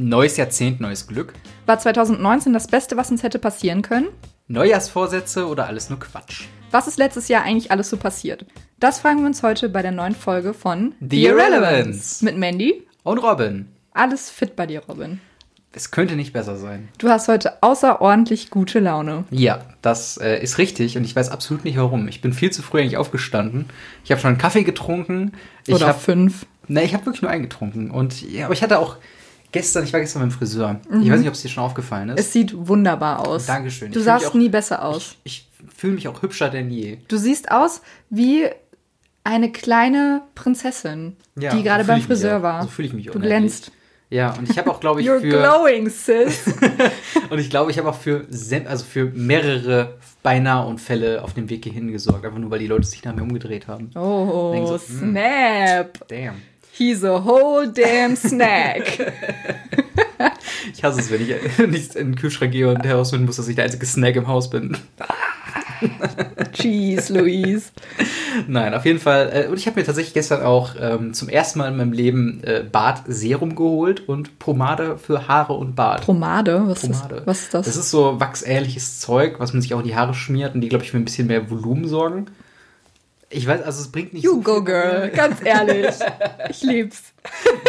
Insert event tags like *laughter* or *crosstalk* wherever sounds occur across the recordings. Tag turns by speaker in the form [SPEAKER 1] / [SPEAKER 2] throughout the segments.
[SPEAKER 1] Neues Jahrzehnt, neues Glück.
[SPEAKER 2] War 2019 das Beste, was uns hätte passieren können?
[SPEAKER 1] Neujahrsvorsätze oder alles nur Quatsch?
[SPEAKER 2] Was ist letztes Jahr eigentlich alles so passiert? Das fragen wir uns heute bei der neuen Folge von
[SPEAKER 1] The Irrelevance.
[SPEAKER 2] mit Mandy.
[SPEAKER 1] Und Robin.
[SPEAKER 2] Alles fit bei dir, Robin.
[SPEAKER 1] Es könnte nicht besser sein.
[SPEAKER 2] Du hast heute außerordentlich gute Laune.
[SPEAKER 1] Ja, das äh, ist richtig und ich weiß absolut nicht warum. Ich bin viel zu früh eigentlich aufgestanden. Ich habe schon einen Kaffee getrunken. Ich
[SPEAKER 2] Oder
[SPEAKER 1] hab,
[SPEAKER 2] fünf.
[SPEAKER 1] Ne, ich habe wirklich nur einen getrunken. Und, ja, aber ich hatte auch gestern, ich war gestern beim Friseur.
[SPEAKER 2] Mhm.
[SPEAKER 1] Ich weiß nicht, ob es dir schon aufgefallen ist.
[SPEAKER 2] Es sieht wunderbar aus.
[SPEAKER 1] Dankeschön.
[SPEAKER 2] Du
[SPEAKER 1] Ich
[SPEAKER 2] sahst
[SPEAKER 1] auch-
[SPEAKER 2] nie besser aus.
[SPEAKER 1] Ich, ich fühle mich auch hübscher denn je.
[SPEAKER 2] Du siehst aus wie eine kleine Prinzessin,
[SPEAKER 1] Ja,
[SPEAKER 2] die gerade
[SPEAKER 1] so
[SPEAKER 2] beim Friseur war.
[SPEAKER 1] So fühle ich mich
[SPEAKER 2] Du
[SPEAKER 1] unendlich.
[SPEAKER 2] glänzt.
[SPEAKER 1] Ja, und ich habe auch, glaube *laughs* ich,
[SPEAKER 2] You're
[SPEAKER 1] für
[SPEAKER 2] glowing, sis. *laughs*
[SPEAKER 1] und ich glaube, ich habe auch für also für mehrere beinahe Unfälle auf dem Weg hierhin gesorgt, einfach nur weil die Leute sich nach mir umgedreht haben.
[SPEAKER 2] Oh,
[SPEAKER 1] so, hm.
[SPEAKER 2] snap.
[SPEAKER 1] Damn.
[SPEAKER 2] He's a whole damn snack. *laughs* *laughs*
[SPEAKER 1] Ich hasse es, wenn ich nicht in den Kühlschrank gehe und herausfinden muss, dass ich der einzige Snack im Haus bin. *laughs*
[SPEAKER 2] Jeez, Louise.
[SPEAKER 1] Nein, auf jeden Fall. Äh, und ich habe mir tatsächlich gestern auch ähm, zum ersten Mal in meinem Leben äh, Bartserum geholt und Pomade für Haare und Bart.
[SPEAKER 2] Pomade? Was,
[SPEAKER 1] Pomade.
[SPEAKER 2] Ist, was ist das?
[SPEAKER 1] Das ist so wachsähnliches Zeug, was man sich auch in die Haare schmiert und die, glaube ich, für ein bisschen mehr Volumen sorgen. Ich weiß, also es bringt nicht
[SPEAKER 2] you
[SPEAKER 1] so
[SPEAKER 2] go,
[SPEAKER 1] viel-
[SPEAKER 2] girl. Ganz ehrlich. *laughs* Ich lieb's.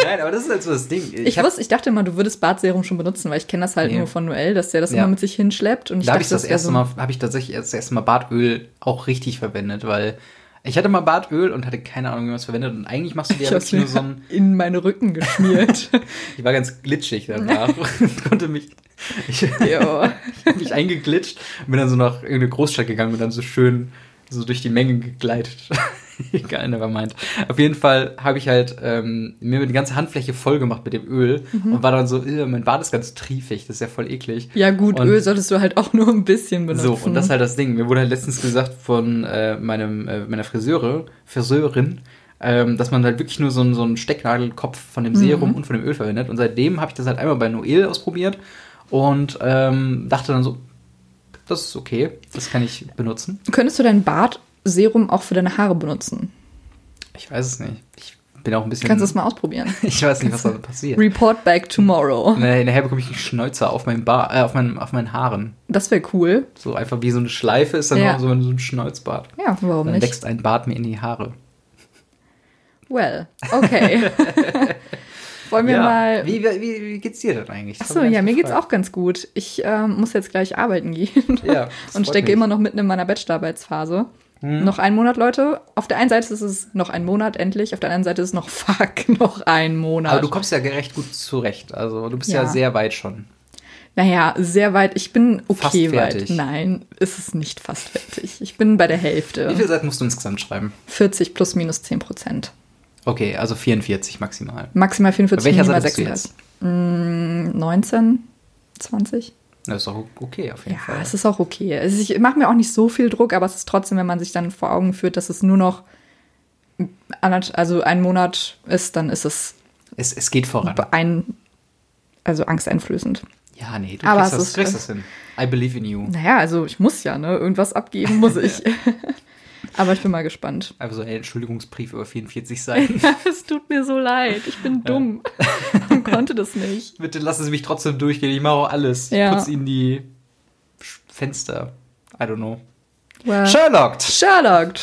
[SPEAKER 1] Nein, aber das ist halt so das Ding.
[SPEAKER 2] Ich,
[SPEAKER 1] hab-
[SPEAKER 2] wusste, ich dachte immer, du würdest Bartserum schon benutzen, weil ich kenne das halt
[SPEAKER 1] Nee.
[SPEAKER 2] nur von Noel, dass der das
[SPEAKER 1] Ja.
[SPEAKER 2] immer mit sich hinschleppt. Und ich
[SPEAKER 1] da habe ich das
[SPEAKER 2] wär
[SPEAKER 1] erste
[SPEAKER 2] so-
[SPEAKER 1] Mal, habe ich tatsächlich das erste Mal Bartöl auch richtig verwendet, weil ich hatte mal Bartöl und hatte keine Ahnung, wie man es verwendet. Und eigentlich machst du dir
[SPEAKER 2] Ich
[SPEAKER 1] ja wirklich nur so ein. *laughs*
[SPEAKER 2] in meine Rücken geschmiert. *laughs*
[SPEAKER 1] Ich war ganz glitschig danach und konnte mich. Ich,
[SPEAKER 2] ja.
[SPEAKER 1] hab mich eingeglitscht und bin dann so nach irgendeine Großstadt gegangen und dann so schön so durch die Menge gegleitet. Egal, never mind. Auf jeden Fall habe ich halt ähm, mir die ganze Handfläche voll gemacht mit dem Öl und war dann so, "Ugh, mein Bart ist ganz triefig, das ist ja voll eklig.
[SPEAKER 2] ja, gut,
[SPEAKER 1] Und-
[SPEAKER 2] Öl solltest du halt auch nur ein bisschen benutzen.
[SPEAKER 1] So, und das ist halt das Ding. Mir wurde halt letztens gesagt von äh, meinem, äh, meiner Friseure, Friseurin, ähm, dass man halt wirklich nur so, einen- so einen Stecknadelkopf von dem Serum und von dem Öl verwendet. Und seitdem habe ich das halt einmal bei Noel ausprobiert und ähm, dachte dann so, das ist okay, das kann ich benutzen.
[SPEAKER 2] Könntest du dein Bartserum auch für deine Haare benutzen?
[SPEAKER 1] Ich weiß es nicht. Ich bin auch ein bisschen.
[SPEAKER 2] Kannst du es mal ausprobieren? *laughs*
[SPEAKER 1] ich weiß nicht, was da passiert.
[SPEAKER 2] Report back tomorrow. *laughs*
[SPEAKER 1] Nee, Nachher bekomme ich einen Schnäuzer auf meinem Bar, äh, auf, meinen, auf meinen Haaren.
[SPEAKER 2] Das wäre cool.
[SPEAKER 1] So einfach wie so eine Schleife ist dann
[SPEAKER 2] Ja.
[SPEAKER 1] so ein, so ein Schnäuzbart.
[SPEAKER 2] Ja, warum
[SPEAKER 1] Dann
[SPEAKER 2] nicht?
[SPEAKER 1] wächst ein Bart mir in die Haare.
[SPEAKER 2] Well, okay. *laughs* Wollen wir mal.
[SPEAKER 1] Wie, wie, wie, wie geht's dir denn eigentlich? Das
[SPEAKER 2] Achso, ja, mir
[SPEAKER 1] nicht
[SPEAKER 2] geht's
[SPEAKER 1] gefragt.
[SPEAKER 2] auch ganz gut. Ich ähm, muss jetzt gleich arbeiten gehen.
[SPEAKER 1] Ja, *laughs*
[SPEAKER 2] Und stecke
[SPEAKER 1] mich.
[SPEAKER 2] immer noch mitten in meiner Bachelorarbeitsphase.
[SPEAKER 1] Hm.
[SPEAKER 2] Noch ein Monat, Leute. Auf der einen Seite ist es noch ein Monat endlich, auf der anderen Seite ist es noch *laughs* fuck, noch ein Monat.
[SPEAKER 1] Aber du kommst ja recht gut zurecht. Also du bist ja,
[SPEAKER 2] Ja.
[SPEAKER 1] sehr weit schon.
[SPEAKER 2] naja, sehr weit. Ich bin okay weit. Nein, ist es nicht fast fertig. Ich bin bei der
[SPEAKER 1] Wie
[SPEAKER 2] Hälfte.
[SPEAKER 1] viele Seiten musst du insgesamt schreiben?
[SPEAKER 2] 40 plus minus 10 Prozent.
[SPEAKER 1] Okay, also 44 maximal.
[SPEAKER 2] Maximal
[SPEAKER 1] Bei
[SPEAKER 2] 44,
[SPEAKER 1] welcher
[SPEAKER 2] minimal
[SPEAKER 1] Seite bist du
[SPEAKER 2] 36.
[SPEAKER 1] jetzt?
[SPEAKER 2] Mm, 19, 20.
[SPEAKER 1] Das ist doch okay auf jeden
[SPEAKER 2] Ja,
[SPEAKER 1] Fall.
[SPEAKER 2] es ist auch okay. Also ich mache mir auch nicht so viel Druck, aber es ist trotzdem, wenn man sich dann vor Augen führt, dass es nur noch also ein Monat ist, dann ist es
[SPEAKER 1] Es, es geht voran.
[SPEAKER 2] ein, also angsteinflößend.
[SPEAKER 1] Ja, nee, du
[SPEAKER 2] Aber
[SPEAKER 1] kriegst, das,
[SPEAKER 2] ist-
[SPEAKER 1] kriegst das hin. I believe in you.
[SPEAKER 2] Naja, also ich muss ja, ne? Irgendwas abgeben muss *laughs* ich. Aber ich bin mal gespannt.
[SPEAKER 1] Einfach so ein Entschuldigungsbrief über 44 Seiten. *laughs*
[SPEAKER 2] es tut mir so leid. Ich bin dumm. *laughs* und konnte das nicht.
[SPEAKER 1] Bitte lassen Sie mich trotzdem durchgehen. Ich mache auch alles.
[SPEAKER 2] Ja.
[SPEAKER 1] Ich putze Ihnen die Fenster. I don't know.
[SPEAKER 2] Well,
[SPEAKER 1] Sherlock!
[SPEAKER 2] Sherlock.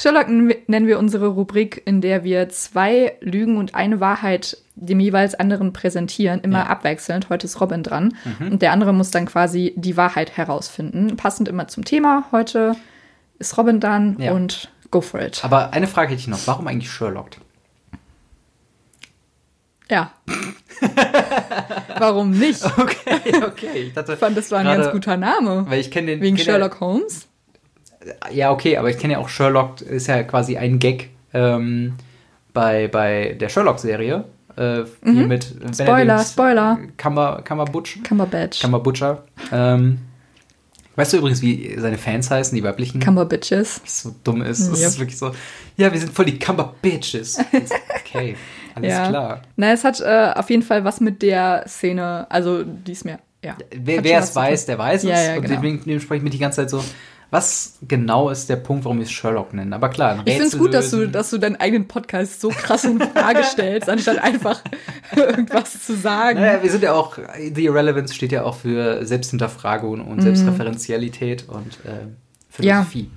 [SPEAKER 2] Sherlock nennen wir unsere Rubrik, in der wir zwei Lügen und eine Wahrheit dem jeweils anderen präsentieren, immer
[SPEAKER 1] Ja.
[SPEAKER 2] abwechselnd. Heute ist Robin dran und der andere muss dann quasi die Wahrheit herausfinden. Passend immer zum Thema. Heute ist Robin dran
[SPEAKER 1] Ja.
[SPEAKER 2] und go for it.
[SPEAKER 1] Aber eine Frage hätte ich noch. Warum eigentlich Sherlock?
[SPEAKER 2] Ja. Warum nicht? *laughs*
[SPEAKER 1] Okay, okay. Ich dachte,
[SPEAKER 2] fand, das war ein
[SPEAKER 1] gerade-
[SPEAKER 2] ganz guter Name.
[SPEAKER 1] Weil ich kenne den.
[SPEAKER 2] Wegen
[SPEAKER 1] kenn
[SPEAKER 2] Sherlock Holmes?
[SPEAKER 1] Ja, okay, aber ich kenne ja auch Sherlock, ist ja quasi ein Gag ähm, bei, bei der Sherlock-Serie. Äh, hier mit
[SPEAKER 2] Mhm. Spoiler, Spoiler.
[SPEAKER 1] Cumber, Cumberbutch.
[SPEAKER 2] Cumberbatch.
[SPEAKER 1] Cumberbutcher. Ähm, weißt du übrigens, wie seine Fans heißen, die weiblichen?
[SPEAKER 2] Cumberbitches.
[SPEAKER 1] was so dumm ist. Das
[SPEAKER 2] Yep.
[SPEAKER 1] ist wirklich so, ja, wir sind voll die Cumberbitches. *laughs* Okay, alles
[SPEAKER 2] Ja.
[SPEAKER 1] klar.
[SPEAKER 2] Na, es hat äh, auf jeden Fall was mit der Szene, also die ist mir ja.
[SPEAKER 1] Wer, wer es weiß, der weiß es.
[SPEAKER 2] Ja, ja,
[SPEAKER 1] und
[SPEAKER 2] genau.
[SPEAKER 1] deswegen dementsprechend bin ich die ganze Zeit so, was genau ist der Punkt, warum wir es Sherlock nennen? Aber klar, ein
[SPEAKER 2] Ich finde es gut, dass du, dass du deinen eigenen Podcast so krass in Frage *laughs* stellst, anstatt einfach *laughs* irgendwas zu sagen.
[SPEAKER 1] Naja, wir sind ja auch, The Irrelevance steht ja auch für Selbsthinterfragung und Selbstreferenzialität und äh,
[SPEAKER 2] Mhm. Ja,
[SPEAKER 1] Philosophie.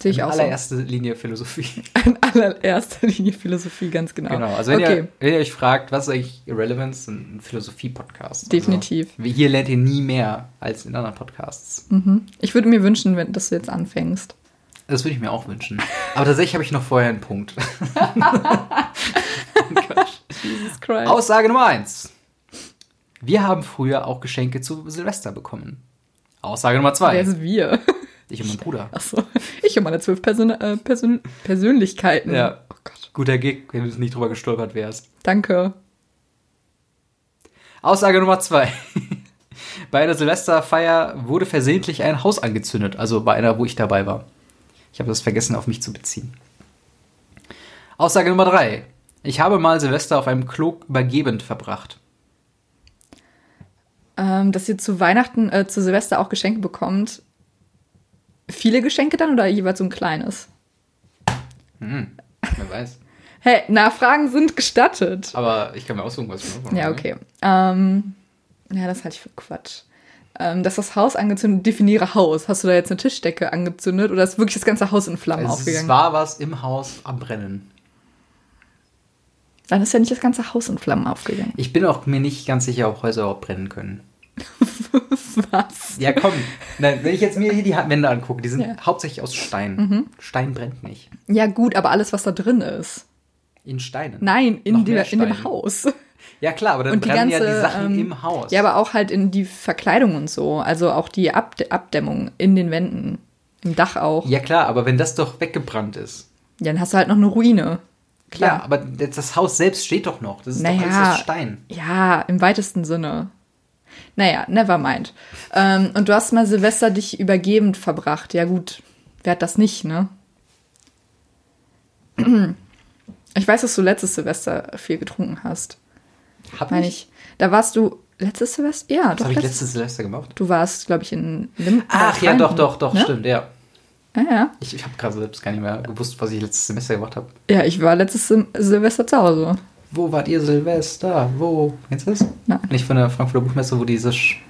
[SPEAKER 2] Sehe ich
[SPEAKER 1] In
[SPEAKER 2] auch so.
[SPEAKER 1] allererster Linie Philosophie. *laughs*
[SPEAKER 2] In allererster Linie Philosophie, ganz genau.
[SPEAKER 1] Genau. Also wenn,
[SPEAKER 2] okay,
[SPEAKER 1] ihr, wenn ihr euch fragt, was ist eigentlich Irrelevance, ein Philosophie-Podcast.
[SPEAKER 2] Definitiv.
[SPEAKER 1] Also, hier lernt ihr nie mehr als in anderen Podcasts.
[SPEAKER 2] mhm. ich würde mir wünschen, wenn, dass du jetzt anfängst.
[SPEAKER 1] Das würde ich mir auch wünschen. Aber tatsächlich habe ich noch vorher einen Punkt. *laughs* *laughs*
[SPEAKER 2] Jesus Christ.
[SPEAKER 1] Aussage Nummer eins. Wir haben früher auch Geschenke zu Silvester bekommen. Aussage Nummer
[SPEAKER 2] Wer
[SPEAKER 1] zwei.
[SPEAKER 2] sind wir?
[SPEAKER 1] Ich und mein Bruder.
[SPEAKER 2] Achso, ich und meine zwölf Persön äh, Persön Persönlichkeiten.
[SPEAKER 1] Ja.
[SPEAKER 2] Oh Gott,
[SPEAKER 1] Guter Gig, wenn du nicht drüber gestolpert wärst.
[SPEAKER 2] danke.
[SPEAKER 1] Aussage Nummer zwei. *laughs* Bei einer Silvesterfeier wurde versehentlich ein Haus angezündet, also bei einer, wo ich dabei war. Ich habe das vergessen, auf mich zu beziehen. Aussage Nummer drei. Ich habe mal Silvester auf einem Klo übergebend verbracht.
[SPEAKER 2] Ähm, dass ihr zu Weihnachten, äh, zu Silvester auch Geschenke bekommt. Viele Geschenke dann oder jeweils so ein kleines?
[SPEAKER 1] Hm, wer weiß. *laughs*
[SPEAKER 2] Hey, Nachfragen sind gestattet.
[SPEAKER 1] Aber ich kann mir aussuchen, was ich mache.
[SPEAKER 2] Ja, okay. Ähm, ja, das halte ich für Quatsch. Ähm, dass das Haus angezündet, definiere Haus. Hast du da jetzt eine Tischdecke angezündet oder ist wirklich das ganze Haus in Flammen
[SPEAKER 1] Es
[SPEAKER 2] aufgegangen?
[SPEAKER 1] war was im Haus am Brennen.
[SPEAKER 2] Dann ist ja nicht das ganze Haus in Flammen aufgegangen.
[SPEAKER 1] Ich bin auch mir nicht ganz sicher, ob Häuser überhaupt brennen können. *laughs*
[SPEAKER 2] Was?
[SPEAKER 1] Ja, komm. Nein, wenn ich jetzt mir hier die Wände angucke, die sind
[SPEAKER 2] Ja.
[SPEAKER 1] hauptsächlich aus Stein. Stein brennt nicht.
[SPEAKER 2] Ja, gut, aber alles, was da drin ist.
[SPEAKER 1] In Steinen.
[SPEAKER 2] Nein, in,
[SPEAKER 1] mehr
[SPEAKER 2] in dem. Haus.
[SPEAKER 1] Ja, klar, aber dann
[SPEAKER 2] Und die
[SPEAKER 1] brennen
[SPEAKER 2] ganze,
[SPEAKER 1] ja die Sachen
[SPEAKER 2] ähm,
[SPEAKER 1] im Haus.
[SPEAKER 2] Ja, aber auch halt in die Verkleidung und so. Also auch die Abd Abdämmung in den Wänden. Im Dach auch.
[SPEAKER 1] ja, klar, aber wenn das doch weggebrannt ist.
[SPEAKER 2] Ja, dann hast du halt noch eine Ruine.
[SPEAKER 1] Klar, aber das Haus selbst steht doch noch. Das ist doch alles
[SPEAKER 2] Naja.
[SPEAKER 1] aus Stein.
[SPEAKER 2] Ja, im weitesten Sinne. Naja, never mind. Ähm, und du hast mal Silvester dich übergebend verbracht. Ja, gut, wer hat das nicht, ne? Ich weiß, dass du letztes Silvester viel getrunken hast.
[SPEAKER 1] Hab
[SPEAKER 2] Meine ich. Da warst du letztes Silvester? Ja,
[SPEAKER 1] Was
[SPEAKER 2] doch.
[SPEAKER 1] habe ich
[SPEAKER 2] letzt-
[SPEAKER 1] letztes Silvester gemacht?
[SPEAKER 2] Du warst, glaube ich, in Lim
[SPEAKER 1] Ach ja, doch,
[SPEAKER 2] Freunden,
[SPEAKER 1] doch, doch,
[SPEAKER 2] ne?
[SPEAKER 1] stimmt, ja.
[SPEAKER 2] Ja, ja.
[SPEAKER 1] Ich, ich habe gerade selbst gar nicht mehr gewusst, was ich letztes Semester gemacht habe.
[SPEAKER 2] Ja, ich war letztes Sil Silvester zu Hause.
[SPEAKER 1] Wo wart ihr Silvester? Wo? Kennst du das?
[SPEAKER 2] Nein.
[SPEAKER 1] Nicht von der Frankfurter Buchmesse, wo diese. Sch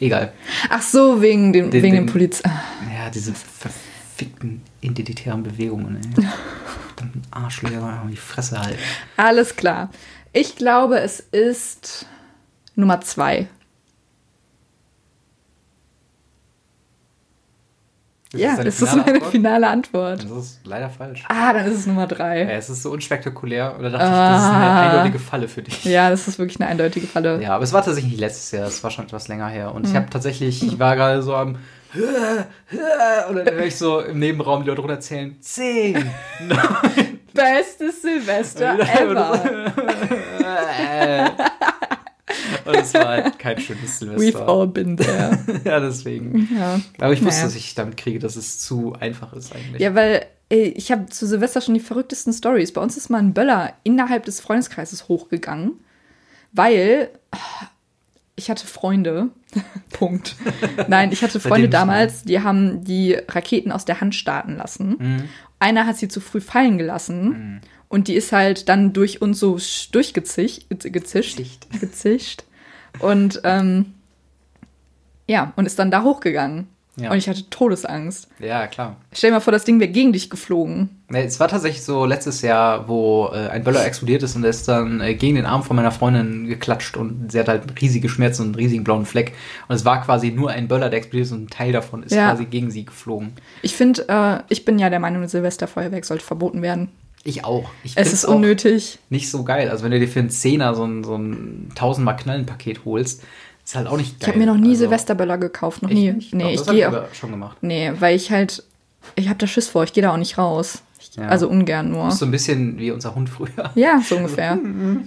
[SPEAKER 1] Egal.
[SPEAKER 2] Ach so, wegen dem,
[SPEAKER 1] Den-
[SPEAKER 2] wegen dem Poliz... Ah,
[SPEAKER 1] Ja, diese verfickten identitären Bewegungen, ey. *laughs* Verdammten Arschlöcher, die Fresse halten.
[SPEAKER 2] Alles klar. Ich glaube, es ist Nummer zwei. Ja,
[SPEAKER 1] deine
[SPEAKER 2] das ist meine
[SPEAKER 1] Antwort?
[SPEAKER 2] finale Antwort.
[SPEAKER 1] Das ist leider falsch.
[SPEAKER 2] Ah, dann ist es Nummer
[SPEAKER 1] Ja,
[SPEAKER 2] drei.
[SPEAKER 1] es ist so unspektakulär. Und da dachte ich, das ist eine
[SPEAKER 2] Ah.
[SPEAKER 1] eindeutige Falle für dich.
[SPEAKER 2] Ja, das ist wirklich eine eindeutige Falle.
[SPEAKER 1] Ja, aber es war tatsächlich nicht letztes Jahr, es war schon etwas länger her. Und
[SPEAKER 2] Mhm.
[SPEAKER 1] ich habe tatsächlich, ich war gerade so am und dann höre ich so im Nebenraum die Leute runterzählen. Zehn, neun, *laughs*
[SPEAKER 2] Bestes Silvester *laughs* ever. *laughs*
[SPEAKER 1] Und es war halt kein schönes
[SPEAKER 2] We've
[SPEAKER 1] Silvester.
[SPEAKER 2] all been there. *laughs*
[SPEAKER 1] Ja, deswegen.
[SPEAKER 2] ja.
[SPEAKER 1] Aber ich wusste,
[SPEAKER 2] Naja.
[SPEAKER 1] dass ich damit kriege, dass es zu einfach ist eigentlich.
[SPEAKER 2] ja, weil ey, ich habe zu Silvester schon die verrücktesten Stories. Bei uns ist mal ein Böller innerhalb des Freundeskreises hochgegangen, weil ah, ich hatte Freunde. *laughs* Punkt. Nein, ich hatte Freunde damals, die haben die Raketen aus der Hand starten lassen.
[SPEAKER 1] Mhm.
[SPEAKER 2] Einer hat sie zu früh fallen gelassen und die ist halt dann durch uns so sch- durchgezischt. Gezischt. Gezischt. Und ähm, ja, und ist dann da hochgegangen.
[SPEAKER 1] Ja.
[SPEAKER 2] Und ich hatte Todesangst.
[SPEAKER 1] Ja, klar.
[SPEAKER 2] Stell dir mal vor, das Ding wäre gegen dich geflogen.
[SPEAKER 1] Nee, Es war tatsächlich so letztes Jahr, wo äh, ein Böller explodiert ist und der ist dann äh, gegen den Arm von meiner Freundin geklatscht und sie hat halt riesige Schmerzen und einen riesigen blauen Fleck. Und es war quasi nur ein Böller, der explodiert ist und ein Teil davon ist
[SPEAKER 2] Ja.
[SPEAKER 1] quasi gegen sie geflogen.
[SPEAKER 2] Ich finde, äh, ich bin ja der Meinung, Silvesterfeuerwerk sollte verboten werden.
[SPEAKER 1] Ich auch. Ich
[SPEAKER 2] Es ist unnötig.
[SPEAKER 1] Nicht so geil. Also wenn du dir für einen Zehner so ein, so ein tausendmal Knallenpaket holst, ist halt auch nicht
[SPEAKER 2] Ich
[SPEAKER 1] geil.
[SPEAKER 2] habe mir noch nie
[SPEAKER 1] Also,
[SPEAKER 2] Silvesterböller gekauft, noch nie.
[SPEAKER 1] nicht?
[SPEAKER 2] Nee, ich
[SPEAKER 1] das hab
[SPEAKER 2] gehe auch.
[SPEAKER 1] aber schon gemacht.
[SPEAKER 2] Nee, weil ich halt, ich habe da Schiss vor, ich gehe da auch nicht raus. Ich,
[SPEAKER 1] Ja.
[SPEAKER 2] Also ungern nur.
[SPEAKER 1] Das ist so ein bisschen wie unser Hund früher.
[SPEAKER 2] Ja, so ungefähr.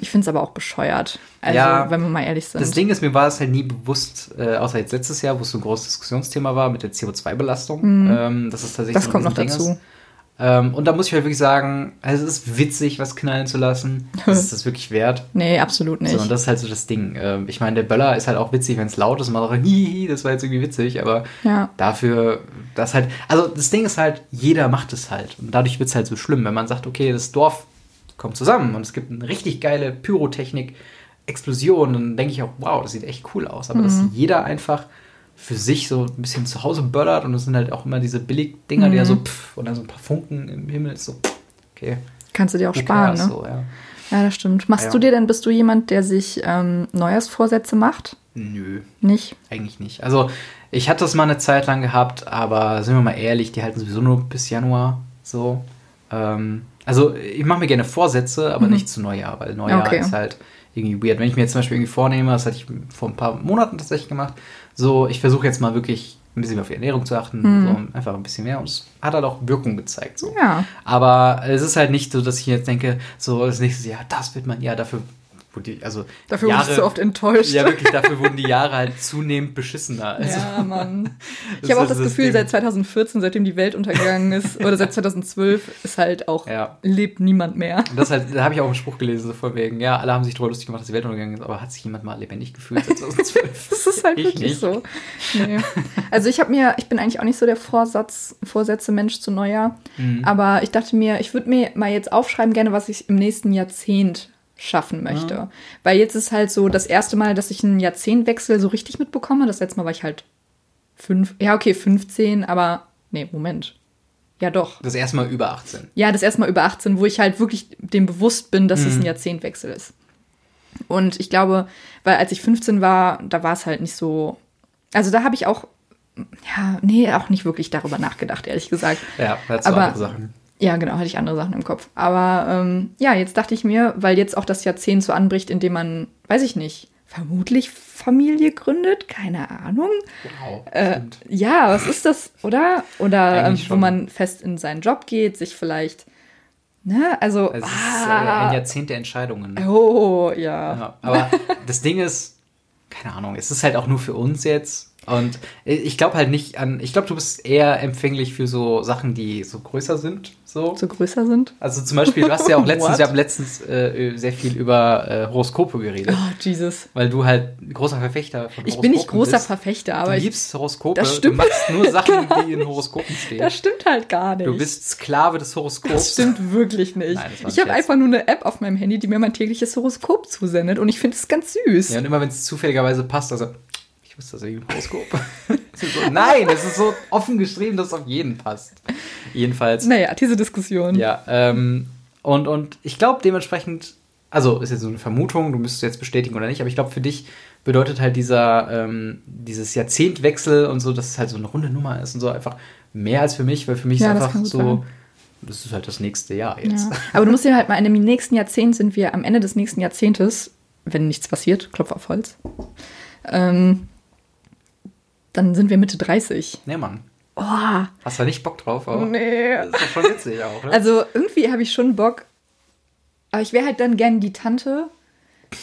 [SPEAKER 2] Ich finde es aber auch bescheuert. Also,
[SPEAKER 1] Ja,
[SPEAKER 2] wenn wir mal ehrlich sind.
[SPEAKER 1] Das Ding ist, mir war es halt nie bewusst, äh, außer jetzt letztes Jahr, wo es so ein großes Diskussionsthema war mit der CO2-Belastung, ähm, dass es tatsächlich
[SPEAKER 2] Mhm. Das
[SPEAKER 1] so ein
[SPEAKER 2] kommt noch dazu.
[SPEAKER 1] Ist. Ähm, und da muss ich halt wirklich sagen, also es ist witzig, was knallen zu lassen. *laughs* Ist das wirklich wert.
[SPEAKER 2] Nee, absolut nicht.
[SPEAKER 1] So, und das ist halt so das Ding. Ähm, ich meine, der Böller ist halt auch witzig, wenn es laut ist und man sagt, hihi, das war jetzt irgendwie witzig, aber
[SPEAKER 2] Ja.
[SPEAKER 1] dafür, das halt, also das Ding ist halt, jeder macht es halt. Und dadurch wird es halt so schlimm, wenn man sagt, okay, das Dorf kommt zusammen und es gibt eine richtig geile Pyrotechnik, Explosion, dann denke ich auch, wow, das sieht echt cool aus. Aber dass jeder einfach für sich so ein bisschen zu Hause böllert und es sind halt auch immer diese Billigdinger, die ja so pff, und dann so ein paar Funken im Himmel ist so, okay.
[SPEAKER 2] Kannst du dir auch sparen, ne?
[SPEAKER 1] So, ja.
[SPEAKER 2] Ja, das stimmt. Machst
[SPEAKER 1] Ja.
[SPEAKER 2] du dir denn, bist du jemand, der sich ähm, Neujahrsvorsätze macht?
[SPEAKER 1] Nö,
[SPEAKER 2] Nicht?
[SPEAKER 1] eigentlich nicht. Also ich hatte das mal eine Zeit lang gehabt, aber sind wir mal ehrlich, die halten sowieso nur bis Januar so. Ähm, also ich mache mir gerne Vorsätze, aber nicht zu Neujahr, weil Neujahr
[SPEAKER 2] Okay.
[SPEAKER 1] ist halt irgendwie weird. Wenn ich mir jetzt zum Beispiel irgendwie vornehme, das hatte ich vor ein paar Monaten tatsächlich gemacht, so ich versuche jetzt mal wirklich ein bisschen auf die Ernährung zu achten, so einfach ein bisschen mehr und es hat halt auch Wirkung gezeigt. So.
[SPEAKER 2] Ja.
[SPEAKER 1] Aber es ist halt nicht so, dass ich jetzt denke, so das nächste Jahr, das wird mein Jahr, dafür wurde die, also
[SPEAKER 2] Dafür wurdest du oft enttäuscht.
[SPEAKER 1] Ja, wirklich, dafür wurden die Jahre halt zunehmend beschissener. Also,
[SPEAKER 2] Ja, Mann. *laughs* Ich habe auch das Gefühl, seit 2014, seitdem die Welt untergegangen ist, *laughs* oder seit 2012, ist halt auch,
[SPEAKER 1] Ja.
[SPEAKER 2] lebt niemand mehr.
[SPEAKER 1] Und das halt, da habe ich auch einen Spruch gelesen, so von wegen, ja, alle haben sich darüber lustig gemacht, dass die Welt untergegangen ist, aber hat sich jemand mal lebendig gefühlt seit 2012? *laughs*
[SPEAKER 2] Das ist halt
[SPEAKER 1] Ich
[SPEAKER 2] wirklich
[SPEAKER 1] nicht.
[SPEAKER 2] so. Nee. Also ich habe mir, ich bin eigentlich auch nicht so der Vorsatz, Vorsätze-Mensch zu Neujahr,
[SPEAKER 1] Mhm.
[SPEAKER 2] aber ich dachte mir, ich würde mir mal jetzt aufschreiben, gerne, was ich im nächsten Jahrzehnt schaffen möchte. Weil jetzt ist halt so das erste Mal, dass ich einen Jahrzehntwechsel so richtig mitbekomme. Das letzte Mal war ich halt fünf, ja okay, 15, aber nee, Moment. Ja doch.
[SPEAKER 1] Das erste Mal über 18.
[SPEAKER 2] Ja, das erste Mal über 18, wo ich halt wirklich dem bewusst bin, dass es
[SPEAKER 1] Mhm.
[SPEAKER 2] ein Jahrzehntwechsel ist. Und ich glaube, weil als ich 15 war, da war es halt nicht so. Also da habe ich auch, ja, nee, auch nicht wirklich darüber nachgedacht, ehrlich gesagt.
[SPEAKER 1] Ja, das so
[SPEAKER 2] Aber-
[SPEAKER 1] andere Sachen.
[SPEAKER 2] Ja, genau, hatte ich andere Sachen im Kopf. Aber ähm, ja, jetzt dachte ich mir, weil jetzt auch das Jahrzehnt so anbricht, in dem man, weiß ich nicht, vermutlich Familie gründet, keine Ahnung.
[SPEAKER 1] Wow,
[SPEAKER 2] Äh, ja, was ist das, oder? Oder ähm, wo man fest in seinen Job geht, sich vielleicht, ne, also,
[SPEAKER 1] Es ist äh,
[SPEAKER 2] ah,
[SPEAKER 1] ein Jahrzehnt der Entscheidungen.
[SPEAKER 2] oh, ja.
[SPEAKER 1] Ja, aber das Ding ist, keine Ahnung, es ist halt auch nur für uns jetzt. Und ich glaube halt nicht an, ich glaube, du bist eher empfänglich für so Sachen, die so größer sind. So.
[SPEAKER 2] so größer sind.
[SPEAKER 1] Also zum Beispiel, du hast ja auch *laughs* letztens, wir haben letztens äh, sehr viel über äh, Horoskope geredet.
[SPEAKER 2] Oh, Jesus.
[SPEAKER 1] Weil du halt großer Verfechter von
[SPEAKER 2] Ich bin nicht großer
[SPEAKER 1] bist.
[SPEAKER 2] Verfechter,
[SPEAKER 1] Du
[SPEAKER 2] aber ich,
[SPEAKER 1] liebst Horoskope.
[SPEAKER 2] Das stimmt.
[SPEAKER 1] Du machst nur Sachen, die in *laughs* Horoskopen stehen.
[SPEAKER 2] das stimmt halt gar nicht.
[SPEAKER 1] Du bist Sklave des Horoskops.
[SPEAKER 2] das stimmt wirklich nicht.
[SPEAKER 1] Nein,
[SPEAKER 2] ich habe einfach nur eine App auf meinem Handy, die mir mein tägliches Horoskop zusendet und ich finde es ganz süß.
[SPEAKER 1] Ja, und immer wenn es zufälligerweise passt, also, wusste das irgendwie im Horoskop. *laughs* Ist so, nein, es ist so offen geschrieben, dass es auf jeden passt. Jedenfalls.
[SPEAKER 2] Naja, diese Diskussion.
[SPEAKER 1] Ja, ähm, und, und ich glaube dementsprechend, also ist jetzt so eine Vermutung, du müsstest jetzt bestätigen oder nicht, aber ich glaube für dich bedeutet halt dieser, ähm, dieses Jahrzehntwechsel und so, dass es halt so eine runde Nummer ist und so einfach mehr als für mich, weil für mich
[SPEAKER 2] Ja,
[SPEAKER 1] ist einfach so,
[SPEAKER 2] sein.
[SPEAKER 1] das ist halt das nächste Jahr jetzt.
[SPEAKER 2] Ja. Aber du musst dir halt mal, in dem nächsten Jahrzehnt sind wir, am Ende des nächsten Jahrzehntes, wenn nichts passiert, Klopf auf Holz, ähm, dann sind wir Mitte 30.
[SPEAKER 1] Nee, Mann.
[SPEAKER 2] Oh,
[SPEAKER 1] Hast du da nicht Bock drauf? Aber
[SPEAKER 2] nee.
[SPEAKER 1] Das ist doch schon witzig auch, ne?
[SPEAKER 2] Also irgendwie habe ich schon Bock, aber ich wäre halt dann gern die Tante,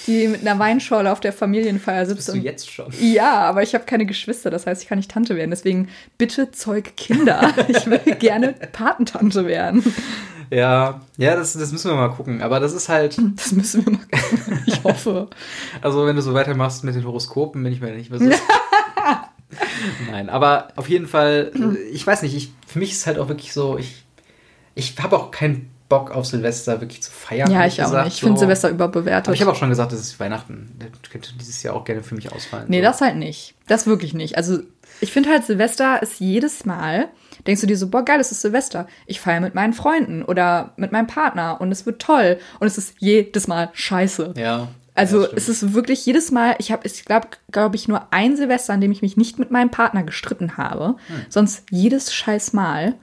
[SPEAKER 2] die mit einer Weinschorle auf der Familienfeier sitzt.
[SPEAKER 1] bist du
[SPEAKER 2] und-
[SPEAKER 1] jetzt schon.
[SPEAKER 2] Ja, aber ich habe keine Geschwister, das heißt, ich kann nicht Tante werden. Deswegen bitte zeug Kinder. *laughs* Ich will gerne Patentante werden.
[SPEAKER 1] Ja, ja, das, das müssen wir mal gucken. Aber das ist halt,
[SPEAKER 2] Das müssen wir mal gucken. Ich hoffe. *laughs*
[SPEAKER 1] also wenn du so weitermachst mit den Horoskopen, bin ich mir nicht mehr so. *laughs* *laughs* Nein, aber auf jeden Fall, äh, ich weiß nicht, ich, für mich ist es halt auch wirklich so, ich, ich habe auch keinen Bock auf Silvester wirklich zu feiern.
[SPEAKER 2] Ja, ich auch
[SPEAKER 1] gesagt,
[SPEAKER 2] nicht. Ich finde
[SPEAKER 1] so.
[SPEAKER 2] Silvester überbewertet.
[SPEAKER 1] Aber ich habe auch schon gesagt, das ist Weihnachten. Das könnte dieses Jahr auch gerne für mich ausfallen.
[SPEAKER 2] Nee,
[SPEAKER 1] so.
[SPEAKER 2] das halt nicht. Das wirklich nicht. Also, ich finde halt, Silvester ist jedes Mal, denkst du dir so, boah, geil, es ist Silvester. Ich feiere mit meinen Freunden oder mit meinem Partner und es wird toll. Und es ist jedes Mal scheiße.
[SPEAKER 1] Ja.
[SPEAKER 2] Also
[SPEAKER 1] ja,
[SPEAKER 2] es ist wirklich jedes Mal, ich habe, ich glaube, glaube ich, nur ein Silvester, an dem ich mich nicht mit meinem Partner gestritten habe.
[SPEAKER 1] Hm.
[SPEAKER 2] Sonst jedes scheiß Mal,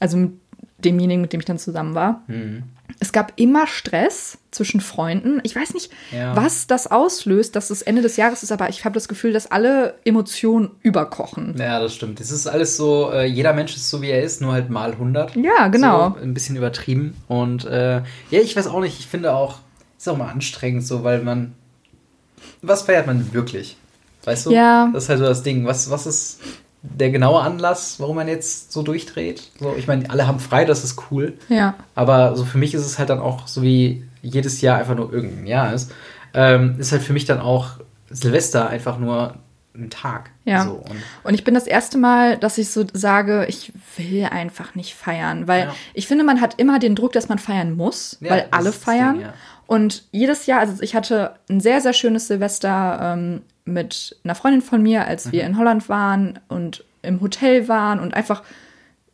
[SPEAKER 2] also mit demjenigen, mit dem ich dann zusammen war.
[SPEAKER 1] Hm.
[SPEAKER 2] Es gab immer Stress zwischen Freunden. Ich weiß nicht,
[SPEAKER 1] Ja.
[SPEAKER 2] was das auslöst, dass es Ende des Jahres ist, aber ich habe das Gefühl, dass alle Emotionen überkochen.
[SPEAKER 1] Ja, das stimmt. Es ist alles so, äh, jeder Mensch ist so, wie er ist, nur halt mal 100.
[SPEAKER 2] Ja, genau.
[SPEAKER 1] So, ein bisschen übertrieben. Und äh, ja, ich weiß auch nicht, ich finde auch, ist auch mal anstrengend so, weil man, was feiert man wirklich? Weißt du?
[SPEAKER 2] Ja.
[SPEAKER 1] Das ist halt so das Ding. Was, was ist, der genaue Anlass, warum man jetzt so durchdreht. So, ich meine, alle haben frei, das ist cool.
[SPEAKER 2] Ja.
[SPEAKER 1] Aber so für mich ist es halt dann auch so wie jedes Jahr einfach nur irgendein Jahr ist. Ähm, ist halt für mich dann auch Silvester einfach nur ein Tag.
[SPEAKER 2] Ja.
[SPEAKER 1] So, und
[SPEAKER 2] Und ich bin das erste Mal, dass ich so sage, ich will einfach nicht feiern, weil
[SPEAKER 1] Ja.
[SPEAKER 2] ich finde, man hat immer den Druck, dass man feiern muss,
[SPEAKER 1] Ja,
[SPEAKER 2] weil alle feiern.
[SPEAKER 1] Ding, ja.
[SPEAKER 2] Und jedes Jahr, also ich hatte ein sehr, sehr schönes Silvester ähm, mit einer Freundin von mir, als
[SPEAKER 1] Mhm.
[SPEAKER 2] wir in Holland waren und im Hotel waren und einfach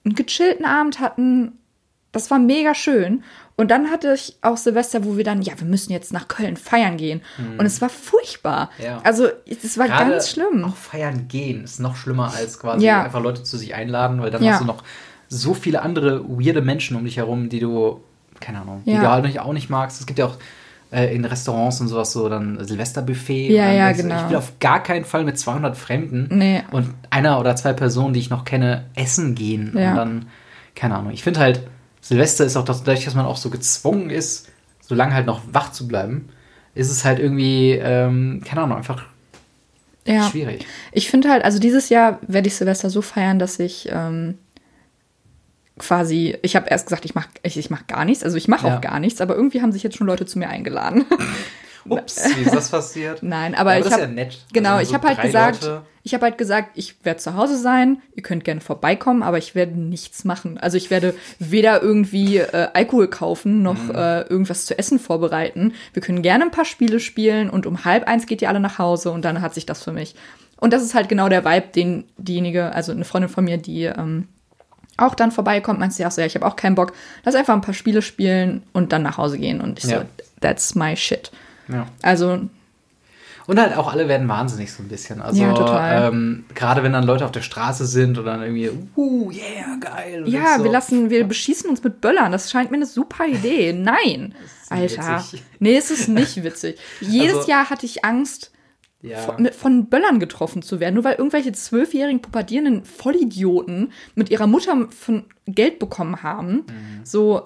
[SPEAKER 2] einen gechillten Abend hatten. Das war mega schön. Und dann hatte ich auch Silvester, wo wir dann, ja, wir müssen jetzt nach Köln feiern gehen. Und es war furchtbar.
[SPEAKER 1] Mhm. Ja.
[SPEAKER 2] Also, es war
[SPEAKER 1] Gerade
[SPEAKER 2] ganz schlimm.
[SPEAKER 1] Auch feiern gehen ist noch schlimmer als quasi
[SPEAKER 2] Ja.
[SPEAKER 1] einfach Leute zu sich einladen, weil dann
[SPEAKER 2] Ja.
[SPEAKER 1] hast du noch so viele andere weirde Menschen um dich herum, die du, keine Ahnung, die
[SPEAKER 2] Ja.
[SPEAKER 1] du halt nicht- auch nicht magst. Es gibt ja auch äh, in Restaurants und sowas so dann Silvesterbuffet.
[SPEAKER 2] Ja, ja,
[SPEAKER 1] denkst
[SPEAKER 2] genau.
[SPEAKER 1] Ich will auf gar keinen Fall mit 200 Fremden
[SPEAKER 2] Nee.
[SPEAKER 1] und einer oder zwei Personen, die ich noch kenne, essen gehen.
[SPEAKER 2] Ja.
[SPEAKER 1] Und dann, keine Ahnung. Ich finde halt, Silvester ist auch das, dadurch, dass man auch so gezwungen ist, so lange halt noch wach zu bleiben, ist es halt irgendwie, ähm, keine Ahnung, einfach
[SPEAKER 2] Ja.
[SPEAKER 1] schwierig.
[SPEAKER 2] Ich finde halt, also dieses Jahr werde ich Silvester so feiern, dass ich ähm, quasi, ich habe erst gesagt, ich mache ich, ich mach gar nichts, also ich mache
[SPEAKER 1] Ja.
[SPEAKER 2] auch gar nichts, aber irgendwie haben sich jetzt schon Leute zu mir eingeladen. *laughs*
[SPEAKER 1] Ups, *laughs* wie ist das passiert?
[SPEAKER 2] Nein, aber
[SPEAKER 1] Ja,
[SPEAKER 2] ich
[SPEAKER 1] das
[SPEAKER 2] habe
[SPEAKER 1] ist ja nett.
[SPEAKER 2] Genau,
[SPEAKER 1] Also
[SPEAKER 2] ich
[SPEAKER 1] so
[SPEAKER 2] habe halt gesagt,
[SPEAKER 1] Leute.
[SPEAKER 2] ich habe halt gesagt, ich werde zu Hause sein, ihr könnt gerne vorbeikommen, aber ich werde nichts machen. Also ich werde weder irgendwie äh, Alkohol kaufen noch
[SPEAKER 1] Mhm.
[SPEAKER 2] äh, irgendwas zu essen vorbereiten. Wir können gerne ein paar Spiele spielen und um halb eins geht ihr alle nach Hause und dann hat sich das für mich. Und das ist halt genau der Vibe, den diejenige, also eine Freundin von mir, die ähm, auch dann vorbeikommt, meint sie auch so, ja, ich habe auch keinen Bock. Lass einfach ein paar Spiele spielen und dann nach Hause gehen. Und ich
[SPEAKER 1] Ja.
[SPEAKER 2] so, that's my shit.
[SPEAKER 1] Ja.
[SPEAKER 2] Also,
[SPEAKER 1] Und halt auch alle werden wahnsinnig so ein bisschen. Also
[SPEAKER 2] Ja, total.
[SPEAKER 1] Ähm, gerade wenn dann Leute auf der Straße sind oder dann irgendwie, uh, yeah, geil. Und
[SPEAKER 2] Ja,
[SPEAKER 1] so,
[SPEAKER 2] wir lassen, wir *laughs* beschießen uns mit Böllern. Das scheint mir eine super Idee. Nein, Alter.
[SPEAKER 1] witzig.
[SPEAKER 2] Nee, es ist nicht witzig. *laughs* Jedes
[SPEAKER 1] Also-
[SPEAKER 2] Jahr hatte ich Angst,
[SPEAKER 1] Ja.
[SPEAKER 2] von, mit- von Böllern getroffen zu werden, nur weil irgendwelche zwölfjährigen pubertierenden Vollidioten mit ihrer Mutter von Geld bekommen haben, so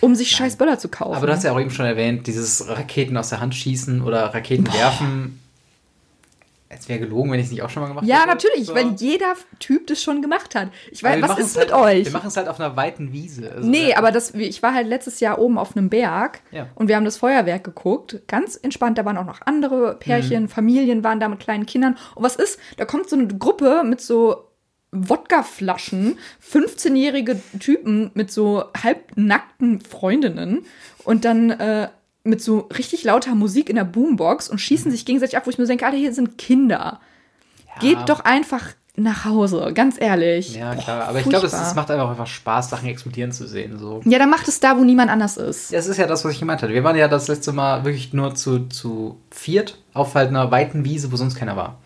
[SPEAKER 2] um sich scheiß Böller zu kaufen.
[SPEAKER 1] Mhm. Aber du hast ja auch eben schon erwähnt, dieses Raketen aus der Hand schießen oder Raketen werfen. Es wäre gelogen, wenn ich es nicht auch schon mal gemacht
[SPEAKER 2] ja,
[SPEAKER 1] hätte.
[SPEAKER 2] natürlich,
[SPEAKER 1] So.
[SPEAKER 2] weil jeder Typ das schon gemacht hat. Ich weiß, was ist
[SPEAKER 1] halt,
[SPEAKER 2] mit euch?
[SPEAKER 1] Wir machen es halt auf einer weiten Wiese. Also
[SPEAKER 2] Nee, aber das, ich war halt letztes Jahr oben auf einem Berg
[SPEAKER 1] Ja.
[SPEAKER 2] und wir haben das Feuerwerk geguckt. Ganz entspannt, da waren auch noch andere Pärchen, Familien waren da mit kleinen Kindern. Und was ist? Da kommt so eine Gruppe mit so Wodkaflaschen, 15-jährige Typen mit so halbnackten Freundinnen und dann äh, mit so richtig lauter Musik in der Boombox und schießen sich gegenseitig ab, wo ich mir denke, Alter, hier sind Kinder. Geht doch einfach nach Hause, ganz ehrlich.
[SPEAKER 1] Ja,
[SPEAKER 2] Boah,
[SPEAKER 1] klar. Aber ich glaube, es, es macht einfach, einfach Spaß, Sachen explodieren zu sehen. So.
[SPEAKER 2] Ja, dann macht es da, wo niemand anders ist.
[SPEAKER 1] Das ist ja das, was ich gemeint hatte. Wir waren ja das letzte Mal wirklich nur zu, zu viert auf halt einer weiten Wiese, wo sonst keiner war.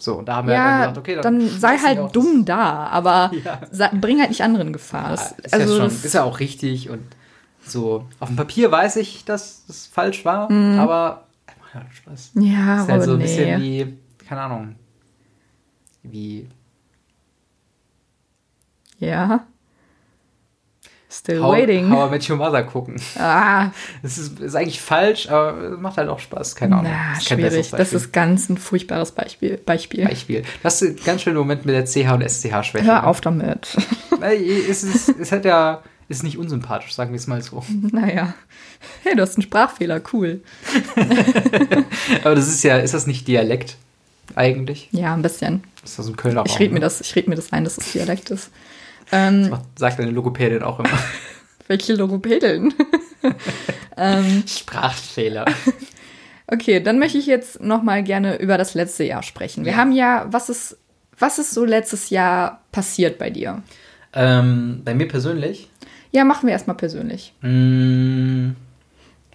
[SPEAKER 1] So, und da haben wir
[SPEAKER 2] Ja,
[SPEAKER 1] halt dann gesagt, okay,
[SPEAKER 2] dann,
[SPEAKER 1] dann,
[SPEAKER 2] sei halt dumm da, aber *laughs*
[SPEAKER 1] Ja.
[SPEAKER 2] bring halt nicht anderen Gefahr.
[SPEAKER 1] Das- ist, ja schon, ist ja auch richtig und so. Auf dem Papier weiß ich, dass das falsch war,
[SPEAKER 2] Mhm.
[SPEAKER 1] aber macht halt Spaß.
[SPEAKER 2] ja,
[SPEAKER 1] ist halt so ein
[SPEAKER 2] nee.
[SPEAKER 1] bisschen wie, keine Ahnung, wie
[SPEAKER 2] ja. Still
[SPEAKER 1] How,
[SPEAKER 2] waiting.
[SPEAKER 1] How I Met Your Mother gucken.
[SPEAKER 2] ah, *laughs*
[SPEAKER 1] Es ist, ist eigentlich falsch, aber es macht halt auch Spaß. Keine Ahnung.
[SPEAKER 2] na,
[SPEAKER 1] besseres
[SPEAKER 2] schwierig. Das ist ganz ein furchtbares Beispiel. Beispiel.
[SPEAKER 1] Beispiel. Das ist ein ganz schöner Moment mit der CH und SCH-Schwäche.
[SPEAKER 2] Hör auf damit.
[SPEAKER 1] Es ist, es hat ja, ist nicht unsympathisch, sagen wir es mal so. *laughs*
[SPEAKER 2] naja. Hey, du hast einen Sprachfehler, cool. *laughs*
[SPEAKER 1] Aber das ist ja, ist das nicht Dialekt eigentlich?
[SPEAKER 2] Ja, ein bisschen.
[SPEAKER 1] Ist das ein Kölner
[SPEAKER 2] Ich
[SPEAKER 1] Raum,
[SPEAKER 2] rede mir,
[SPEAKER 1] ne?
[SPEAKER 2] das- ich red mir das ein, dass es Dialekt ist. Ähm,
[SPEAKER 1] Macht- Sagt eine Logopädin auch immer. *laughs*
[SPEAKER 2] welche Logopädin? ähm,
[SPEAKER 1] Sprachfehler.
[SPEAKER 2] Okay, dann möchte ich jetzt noch mal gerne über das letzte Jahr sprechen. Wir
[SPEAKER 1] Ja.
[SPEAKER 2] haben ja, was ist, was ist so letztes Jahr passiert bei dir?
[SPEAKER 1] ähm, bei mir persönlich,
[SPEAKER 2] Ja, machen wir erstmal persönlich.
[SPEAKER 1] mh,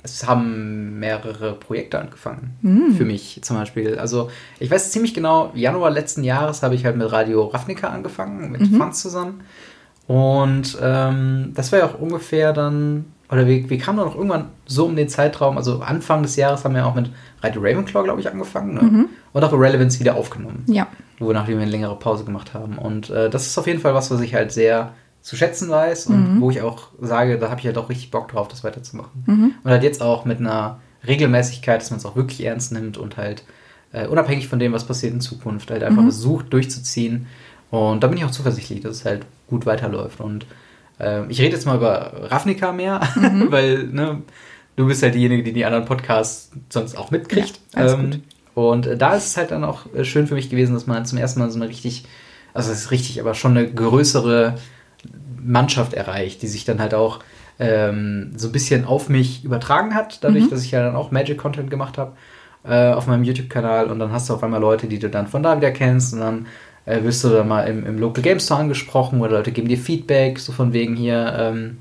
[SPEAKER 1] es haben mehrere Projekte angefangen.
[SPEAKER 2] Hm.
[SPEAKER 1] Für mich zum Beispiel. Also, ich weiß ziemlich genau, Januar letzten Jahres habe ich halt mit Radio Ravnica angefangen, mit
[SPEAKER 2] Mhm.
[SPEAKER 1] Franz zusammen. Und ähm, das war ja auch ungefähr dann, oder wir, wir kamen dann auch irgendwann so um den Zeitraum, also Anfang des Jahres haben wir auch mit Radio Ravenclaw, glaube ich, angefangen. Ne? Und auch Irrelevance wieder aufgenommen.
[SPEAKER 2] Ja.
[SPEAKER 1] wonach wir eine längere Pause gemacht haben. Und äh, das ist auf jeden Fall was, was ich halt sehr zu schätzen weiß und wo ich auch sage, da habe ich halt auch richtig Bock drauf, das weiterzumachen. Und halt jetzt auch mit einer Regelmäßigkeit, dass man es auch wirklich ernst nimmt und halt äh, unabhängig von dem, was passiert in Zukunft, halt einfach versucht durchzuziehen Und da bin ich auch zuversichtlich, dass es halt gut weiterläuft. Und äh, ich rede jetzt mal über Ravnica mehr, mhm. *laughs* weil ne, du bist ja diejenige, die die anderen Podcasts sonst auch mitkriegt. Ja, ähm, und äh, da ist es halt dann auch äh, schön für mich gewesen, dass man zum ersten Mal so eine richtig, also es ist richtig, aber schon eine größere Mannschaft erreicht, die sich dann halt auch ähm, so ein bisschen auf mich übertragen hat, dadurch, mhm. dass ich ja dann auch Magic-Content gemacht habe äh, auf meinem YouTube-Kanal und dann hast du auf einmal Leute, die du dann von da wieder kennst und dann äh, wirst du dann mal im, im Local Game Store angesprochen oder Leute geben dir Feedback, so von wegen hier, ähm,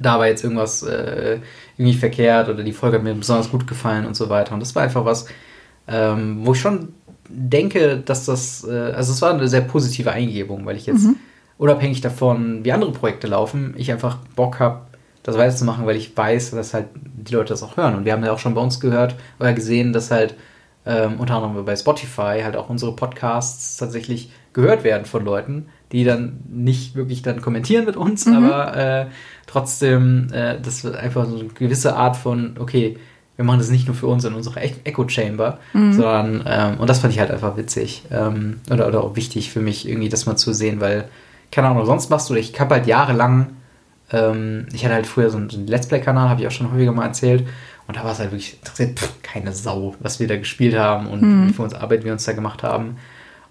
[SPEAKER 1] da war jetzt irgendwas äh, irgendwie verkehrt oder die Folge hat mir besonders gut gefallen und so weiter. Und das war einfach was, ähm, wo ich schon denke, dass das, äh, also es war eine sehr positive Eingebung, weil ich jetzt mhm. Unabhängig davon, wie andere Projekte laufen, ich einfach Bock habe, das weiterzumachen, weil ich weiß, dass halt die Leute das auch hören. Und wir haben ja auch schon bei uns gehört oder gesehen, dass halt ähm, unter anderem bei Spotify halt auch unsere Podcasts tatsächlich gehört werden von Leuten, die dann nicht wirklich dann kommentieren mit uns, mhm. aber äh, trotzdem, äh, das wird einfach so eine gewisse Art von, okay, wir machen das nicht nur für uns in unserer Echo Chamber, mhm. sondern, ähm, und das fand ich halt einfach witzig ähm, oder, oder auch wichtig für mich, irgendwie das mal zu sehen, weil, keine Ahnung, sonst machst du, ich habe halt jahrelang, ähm, ich hatte halt früher so einen, so einen Let's Play-Kanal, habe ich auch schon häufiger mal erzählt, und da war es halt wirklich interessiert, pff, keine Sau, was wir da gespielt haben und mhm. wie viel uns Arbeit wir uns da gemacht haben.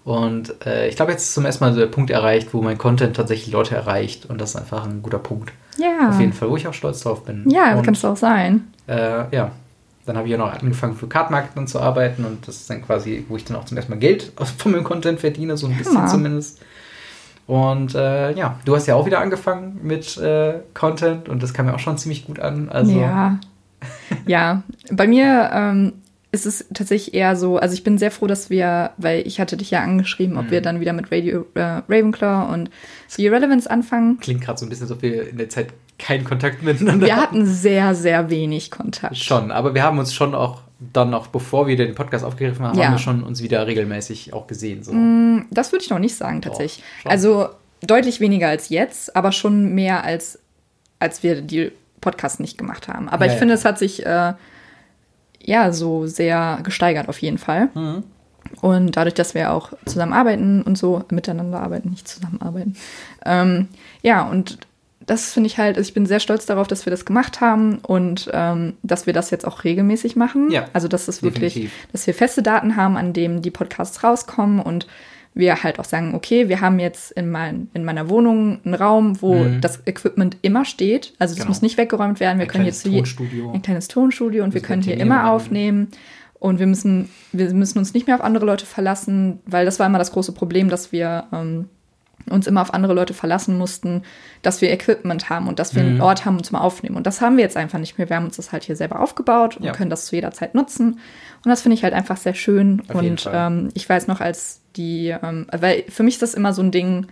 [SPEAKER 1] Und äh, ich glaube, jetzt ist zum ersten Mal so der Punkt erreicht, wo mein Content tatsächlich Leute erreicht. Und das ist einfach ein guter Punkt.
[SPEAKER 2] Ja.
[SPEAKER 1] Auf jeden Fall, wo ich auch stolz drauf bin.
[SPEAKER 2] Ja, das kannst du auch sein.
[SPEAKER 1] Äh, ja. Dann habe ich ja noch angefangen für Cardmarket zu arbeiten und das ist dann quasi, wo ich dann auch zum ersten Mal Geld von meinem Content verdiene, so ein bisschen ja. zumindest. Und äh, ja, du hast ja auch wieder angefangen mit äh, Content und das kam mir auch schon ziemlich gut an. Also,
[SPEAKER 2] ja. ja, bei mir ähm, ist es tatsächlich eher so, also ich bin sehr froh, dass wir, weil ich hatte dich ja angeschrieben, ob mhm. wir dann wieder mit Radio äh, Ravenclaw und The Irrelevance anfangen.
[SPEAKER 1] Klingt gerade so ein bisschen, als ob wir in der Zeit keinen Kontakt miteinander
[SPEAKER 2] Wir hatten sehr, sehr wenig Kontakt.
[SPEAKER 1] Schon, aber wir haben uns schon auch dann noch, bevor wir den Podcast aufgegriffen haben, ja. haben wir schon uns wieder regelmäßig auch gesehen. So.
[SPEAKER 2] Mm, das würde ich noch nicht sagen, tatsächlich. Doch, also deutlich weniger als jetzt, aber schon mehr als, als wir die Podcasts nicht gemacht haben. Aber ja, ich finde, es hat sich äh, ja so sehr gesteigert auf jeden Fall. Mhm. Und dadurch, dass wir auch zusammenarbeiten und so miteinander arbeiten, nicht zusammenarbeiten. Ähm, ja, und das finde ich halt, ich bin sehr stolz darauf, dass wir das gemacht haben und ähm, dass wir das jetzt auch regelmäßig machen. Ja, also, dass es wirklich, definitiv. dass wir feste Daten haben, an denen die Podcasts rauskommen und wir halt auch sagen, okay, wir haben jetzt in, mein, in meiner Wohnung einen Raum, wo mhm. das Equipment immer steht. Also das genau. muss nicht weggeräumt werden. Wir ein können jetzt Tonstudio. ein kleines Tonstudio und wir können hier immer aufnehmen. Und wir müssen, wir müssen uns nicht mehr auf andere Leute verlassen, weil das war immer das große Problem, dass wir ähm, uns immer auf andere Leute verlassen mussten, dass wir Equipment haben und dass wir mhm. einen Ort haben zum Aufnehmen. Und das haben wir jetzt einfach nicht mehr. Wir haben uns das halt hier selber aufgebaut und ja. können das zu jeder Zeit nutzen. Und das finde ich halt einfach sehr schön. Auf und ähm, ich weiß noch, als die, ähm, weil für mich ist das immer so ein Ding,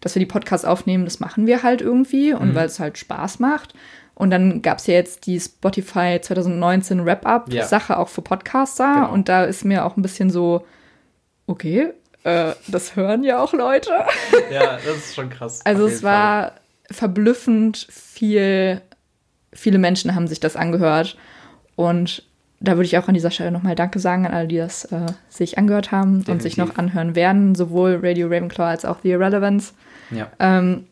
[SPEAKER 2] dass wir die Podcasts aufnehmen, das machen wir halt irgendwie und mhm. weil es halt Spaß macht. Und dann gab es ja jetzt die Spotify 2019 Wrap-Up-Sache ja. auch für Podcaster. Genau. Und da ist mir auch ein bisschen so, okay, äh, das hören ja auch Leute.
[SPEAKER 1] Ja, das ist schon krass.
[SPEAKER 2] Also es war Fall. verblüffend viel, viele Menschen haben sich das angehört. Und da würde ich auch an dieser Stelle nochmal Danke sagen an alle, die das äh, sich angehört haben Definitiv. und sich noch anhören werden, sowohl Radio Ravenclaw als auch The Irrelevance. Ja. Ähm,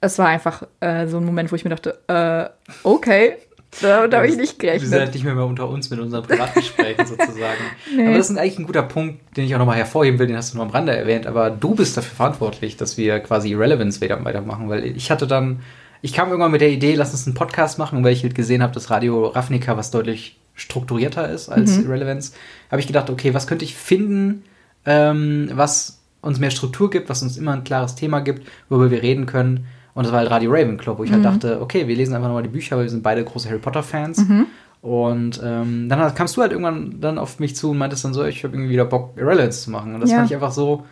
[SPEAKER 2] es war einfach äh, so ein Moment, wo ich mir dachte, äh, okay, da, da habe ich nicht gerechnet.
[SPEAKER 1] Wir sind halt nicht mehr, mehr unter uns mit unseren Privatgesprächen *laughs* sozusagen. Nee. Aber das ist eigentlich ein guter Punkt, den ich auch nochmal hervorheben will, den hast du nur am Rande erwähnt, aber du bist dafür verantwortlich, dass wir quasi Irrelevance wieder weitermachen, weil ich hatte dann, ich kam irgendwann mit der Idee, lass uns einen Podcast machen, weil ich halt gesehen habe, dass Radio Ravnica was deutlich strukturierter ist als mhm. Irrelevance, habe ich gedacht, okay, was könnte ich finden, ähm, was uns mehr Struktur gibt, was uns immer ein klares Thema gibt, worüber wir reden können. Und das war halt Radio Ravenclaw, wo ich halt mhm. halt dachte, okay, wir lesen einfach nochmal die Bücher, weil wir sind beide große Harry Potter-Fans. Mhm. Und ähm, dann kamst du halt irgendwann dann auf mich zu und meintest dann so, ich habe irgendwie wieder Bock, Irrelevance zu machen. Und das ja. fand ich einfach so,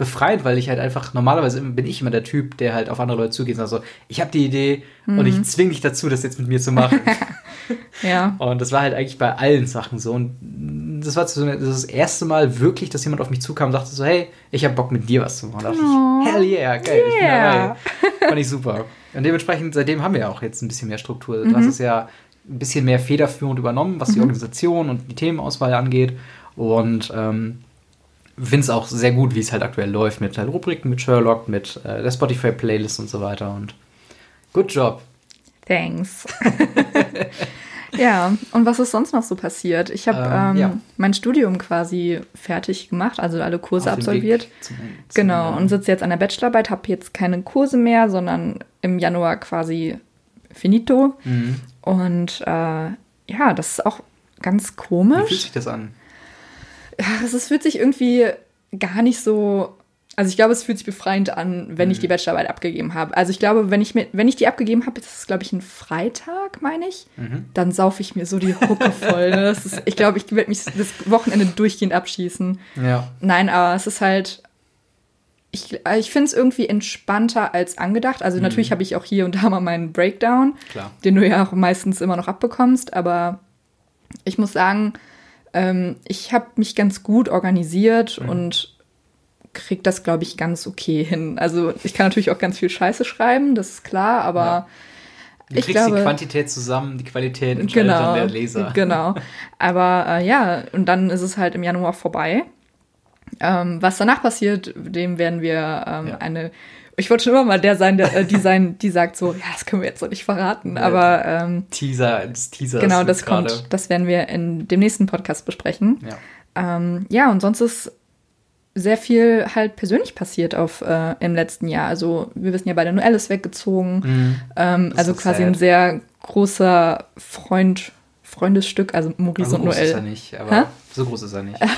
[SPEAKER 1] befreit, weil ich halt einfach, normalerweise bin ich immer der Typ, der halt auf andere Leute zugeht und sagt so, ich habe die Idee mhm. und ich mhm. zwinge dich dazu, das jetzt mit mir zu machen. *laughs* ja. Und das war halt eigentlich bei allen Sachen so. Und das war so das erste Mal wirklich, dass jemand auf mich zukam und sagte so, hey, ich habe Bock mit dir was zu machen. Da dachte oh. ich, hell yeah, geil, yeah. ich bin dabei. Fand ich super. Und dementsprechend, seitdem haben wir ja auch jetzt ein bisschen mehr Struktur. Du mhm. hast es ja ein bisschen mehr federführend übernommen, was mhm. die Organisation und die Themenauswahl angeht. Und ähm, finde es auch sehr gut, wie es halt aktuell läuft mit halt Rubriken, mit Sherlock, mit äh, der Spotify-Playlist und so weiter. Und good job.
[SPEAKER 2] Thanks. *laughs* *laughs* ja, und was ist sonst noch so passiert? Ich habe
[SPEAKER 1] Ähm,
[SPEAKER 2] ähm,
[SPEAKER 1] ja.
[SPEAKER 2] mein Studium quasi fertig gemacht, also alle Kurse
[SPEAKER 1] Auf
[SPEAKER 2] absolviert.
[SPEAKER 1] Zum- zum
[SPEAKER 2] Genau, und sitze jetzt an der Bachelorarbeit, habe jetzt keine Kurse mehr, sondern im Januar quasi finito.
[SPEAKER 1] Mhm.
[SPEAKER 2] Und äh, ja, das ist auch ganz
[SPEAKER 1] Wie fühlt
[SPEAKER 2] komisch.
[SPEAKER 1] sich das an?
[SPEAKER 2] Ja, es fühlt sich irgendwie gar nicht so. Also ich glaube, es fühlt sich befreiend an, wenn ich
[SPEAKER 1] Mhm.
[SPEAKER 2] die Bachelorarbeit abgegeben habe. Also ich glaube, wenn ich mir, wenn ich die abgegeben habe, das ist glaube ich ein Freitag, meine ich,
[SPEAKER 1] Mhm.
[SPEAKER 2] dann saufe ich mir so die Hucke voll. Ne? Ist, ich glaube, ich werde mich das Wochenende durchgehend abschießen.
[SPEAKER 1] Ja.
[SPEAKER 2] Nein, aber es ist halt. Ich, ich finde es irgendwie entspannter als angedacht. Also natürlich habe ich auch hier und da mal meinen Breakdown,
[SPEAKER 1] Klar.
[SPEAKER 2] den du ja auch meistens immer noch abbekommst. Aber ich muss sagen, ähm, ich habe mich ganz gut organisiert und krieg das, glaube ich, ganz okay hin. Also ich kann natürlich auch ganz viel Scheiße schreiben, das ist klar, aber
[SPEAKER 1] Ja. Du
[SPEAKER 2] ich
[SPEAKER 1] kriegst
[SPEAKER 2] glaube,
[SPEAKER 1] die Quantität zusammen, die Qualität entscheidet
[SPEAKER 2] genau,
[SPEAKER 1] dann der Leser.
[SPEAKER 2] genau. Aber äh, ja, und dann ist es halt im Januar vorbei. Ähm, was danach passiert, dem werden wir ähm,
[SPEAKER 1] Ja.
[SPEAKER 2] eine. Ich wollte schon immer mal der sein, der, äh, die sein, die sagt so, ja, das können wir jetzt noch nicht verraten.
[SPEAKER 1] Ja.
[SPEAKER 2] Aber ähm,
[SPEAKER 1] Teaser, das Teaser.
[SPEAKER 2] genau, das kommt, das werden wir in dem nächsten Podcast besprechen.
[SPEAKER 1] Ja.
[SPEAKER 2] Ähm, ja, und sonst ist sehr viel halt persönlich passiert auf äh, im letzten Jahr. Also wir wissen ja beide, Noel ist weggezogen.
[SPEAKER 1] Mhm.
[SPEAKER 2] Ähm, also quasi
[SPEAKER 1] sad.
[SPEAKER 2] ein sehr großer Freund, Freundesstück, also Maurice
[SPEAKER 1] Also
[SPEAKER 2] und
[SPEAKER 1] groß ist er
[SPEAKER 2] Noel.
[SPEAKER 1] nicht, aber
[SPEAKER 2] Hä?
[SPEAKER 1] so groß ist er nicht. *laughs*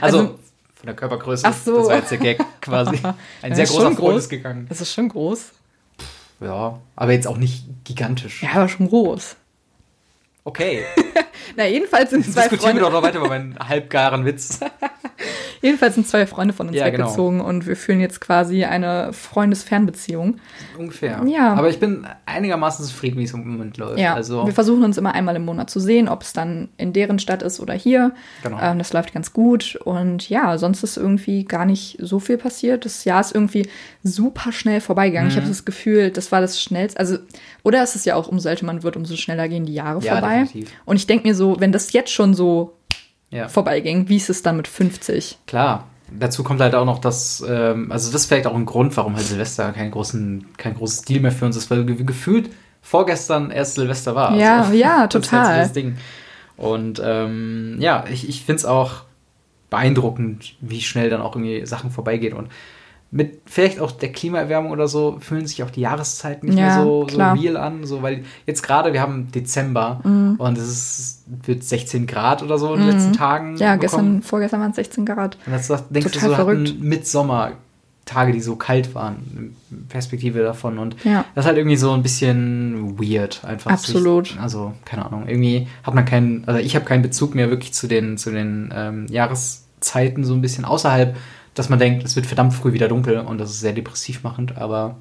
[SPEAKER 1] Also,
[SPEAKER 2] Also-
[SPEAKER 1] von der Körpergröße,
[SPEAKER 2] Ach so.
[SPEAKER 1] das war jetzt der Gag quasi. *laughs* Ein sehr großer
[SPEAKER 2] groß.
[SPEAKER 1] Ist gegangen.
[SPEAKER 2] Das ist schon groß.
[SPEAKER 1] Ja, aber jetzt auch nicht gigantisch.
[SPEAKER 2] Ja, aber schon groß.
[SPEAKER 1] Okay, *laughs*
[SPEAKER 2] Na, jedenfalls sind
[SPEAKER 1] jetzt
[SPEAKER 2] zwei
[SPEAKER 1] diskutieren wir
[SPEAKER 2] Freunde,
[SPEAKER 1] doch noch weiter über meinen halbgaren Witz.
[SPEAKER 2] Jedenfalls sind zwei Freunde von uns
[SPEAKER 1] Ja, genau.
[SPEAKER 2] weggezogen und wir führen jetzt quasi eine Freundesfernbeziehung.
[SPEAKER 1] Ungefähr.
[SPEAKER 2] Ja.
[SPEAKER 1] Aber ich bin einigermaßen zufrieden, wie es im Moment läuft.
[SPEAKER 2] Ja,
[SPEAKER 1] Also,
[SPEAKER 2] wir versuchen uns immer einmal im Monat zu sehen, ob es dann in deren Stadt ist oder hier.
[SPEAKER 1] Genau.
[SPEAKER 2] Ähm, das läuft ganz gut. Und ja, sonst ist irgendwie gar nicht so viel passiert. Das Jahr ist irgendwie super schnell vorbeigegangen. Ich habe
[SPEAKER 1] Mhm.
[SPEAKER 2] das Gefühl, das war das schnellste. Also, oder ist es ja auch, umso älter man wird, umso schneller gehen die Jahre
[SPEAKER 1] Ja,
[SPEAKER 2] vorbei.
[SPEAKER 1] definitiv.
[SPEAKER 2] Und ich denke mir so, wenn das jetzt schon so
[SPEAKER 1] ja.
[SPEAKER 2] vorbeiging, wie ist es dann mit 50?
[SPEAKER 1] Klar. Dazu kommt halt auch noch, dass, ähm, also das ist vielleicht auch ein Grund, warum halt Silvester kein, großen, kein großes Deal mehr für uns ist, weil ge gefühlt vorgestern erst Silvester war.
[SPEAKER 2] Ja, ja, *laughs*
[SPEAKER 1] das ist halt so
[SPEAKER 2] total.
[SPEAKER 1] das Ding. Und ähm, ja, ich, ich finde es auch beeindruckend, wie schnell dann auch irgendwie Sachen vorbeigehen. Und mit vielleicht auch der Klimaerwärmung oder so fühlen sich auch die Jahreszeiten nicht
[SPEAKER 2] Ja,
[SPEAKER 1] mehr so, so real an. So, weil jetzt gerade, wir haben Dezember
[SPEAKER 2] Mhm.
[SPEAKER 1] und es ist, wird 16 Grad oder so in den letzten Tagen.
[SPEAKER 2] Ja,
[SPEAKER 1] bekommen.
[SPEAKER 2] gestern, vorgestern waren es 16 Grad.
[SPEAKER 1] Und das das- denkst
[SPEAKER 2] Total
[SPEAKER 1] du so,
[SPEAKER 2] verrückt.
[SPEAKER 1] hatten Mitsommer Tage, die so kalt waren, Perspektive davon. Und
[SPEAKER 2] Ja.
[SPEAKER 1] das ist halt irgendwie so ein bisschen weird, einfach.
[SPEAKER 2] Absolut.
[SPEAKER 1] Sich, also, keine Ahnung, irgendwie hat man keinen, also ich habe keinen Bezug mehr wirklich zu den, zu den ähm, Jahreszeiten, so ein bisschen außerhalb, dass man denkt, es wird verdammt früh wieder dunkel und das ist sehr depressiv machend, aber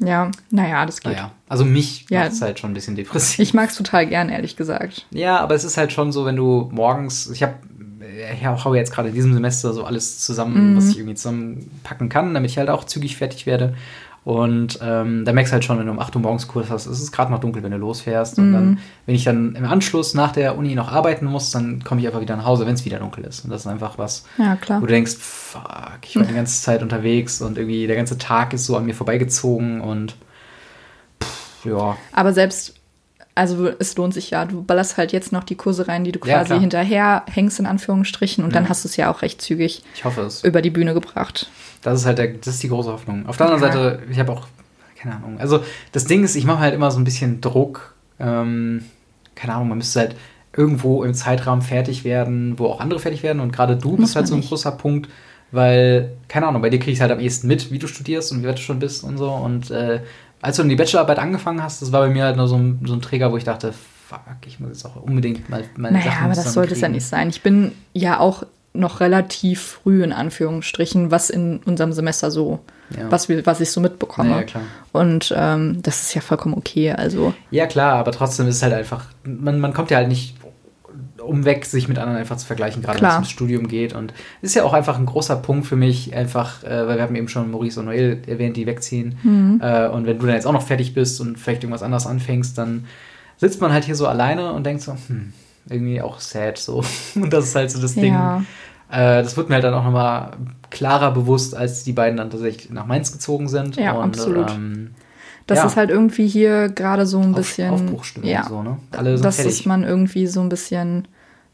[SPEAKER 2] Ja, naja, das geht.
[SPEAKER 1] naja. Also mich
[SPEAKER 2] Ja.
[SPEAKER 1] macht es halt schon ein bisschen depressiv.
[SPEAKER 2] Ich mag es total gern, ehrlich gesagt.
[SPEAKER 1] Ja, aber es ist halt schon so, wenn du morgens, ich habe ich hau jetzt gerade in diesem Semester so alles zusammen,
[SPEAKER 2] Mhm.
[SPEAKER 1] was ich irgendwie zusammenpacken kann, damit ich halt auch zügig fertig werde. Und ähm, da merkst du halt schon, wenn du um 8 Uhr morgens Kurs hast, es ist gerade noch dunkel, wenn du losfährst. Und
[SPEAKER 2] Mhm.
[SPEAKER 1] dann, wenn ich dann im Anschluss nach der Uni noch arbeiten muss, dann komme ich einfach wieder nach Hause, wenn es wieder dunkel ist. Und das ist einfach was,
[SPEAKER 2] Ja, klar.
[SPEAKER 1] wo du denkst, fuck, ich war die ganze Zeit unterwegs und irgendwie der ganze Tag ist so an mir vorbeigezogen und pff, ja.
[SPEAKER 2] Aber selbst, also es lohnt sich ja. Du ballerst halt jetzt noch die Kurse rein, die du
[SPEAKER 1] Ja,
[SPEAKER 2] quasi
[SPEAKER 1] klar.
[SPEAKER 2] hinterher hängst, in Anführungsstrichen. Und dann
[SPEAKER 1] Ja.
[SPEAKER 2] hast du es ja auch recht zügig
[SPEAKER 1] Ich hoffe es.
[SPEAKER 2] über die Bühne gebracht.
[SPEAKER 1] Das ist halt der, das ist die große Hoffnung. Auf der anderen
[SPEAKER 2] Ja.
[SPEAKER 1] Seite, ich habe auch, keine Ahnung. Also das Ding ist, ich mache halt immer so ein bisschen Druck. Ähm, keine Ahnung, man müsste halt irgendwo im Zeitrahmen fertig werden, wo auch andere fertig werden. Und gerade du
[SPEAKER 2] Muss
[SPEAKER 1] bist halt so ein
[SPEAKER 2] nicht.
[SPEAKER 1] großer Punkt, weil, keine Ahnung, bei dir kriege ich halt am ehesten mit, wie du studierst und wie weit du schon bist und so. Und äh, als du dann die Bachelorarbeit angefangen hast, das war bei mir halt nur so ein, so ein Träger, wo ich dachte, fuck, ich muss jetzt auch unbedingt mal meine
[SPEAKER 2] Naja,
[SPEAKER 1] Sachen
[SPEAKER 2] aber das sollte es ja nicht sein. Ich bin ja auch noch relativ früh in Anführungsstrichen, was in unserem Semester so,
[SPEAKER 1] Ja.
[SPEAKER 2] was, wir, was ich so mitbekomme.
[SPEAKER 1] Ja.
[SPEAKER 2] Und ähm, das ist ja vollkommen okay. Also,
[SPEAKER 1] Ja, klar, aber trotzdem ist es halt einfach, man, man kommt ja halt nicht umweg, sich mit anderen einfach zu vergleichen, gerade wenn es ums Studium geht. Und es ist ja auch einfach ein großer Punkt für mich, einfach, äh, weil wir haben eben schon Maurice und Noel erwähnt, die wegziehen.
[SPEAKER 2] Mhm.
[SPEAKER 1] Äh, und wenn du dann jetzt auch noch fertig bist und vielleicht irgendwas anderes anfängst, dann sitzt man halt hier so alleine und denkt so, hm, irgendwie auch sad so. *laughs* Und das ist halt so das Ding.
[SPEAKER 2] ja.
[SPEAKER 1] Äh, das wird mir halt dann auch nochmal klarer bewusst, als die beiden dann tatsächlich nach Mainz gezogen sind.
[SPEAKER 2] Ja,
[SPEAKER 1] und,
[SPEAKER 2] absolut.
[SPEAKER 1] Ähm,
[SPEAKER 2] Das
[SPEAKER 1] Ja.
[SPEAKER 2] ist halt irgendwie hier gerade so ein
[SPEAKER 1] Auf-
[SPEAKER 2] bisschen.
[SPEAKER 1] Aufbruchstimmung
[SPEAKER 2] ja,
[SPEAKER 1] so, ne? Alle sind
[SPEAKER 2] dass
[SPEAKER 1] fertig.
[SPEAKER 2] ist man irgendwie so ein bisschen.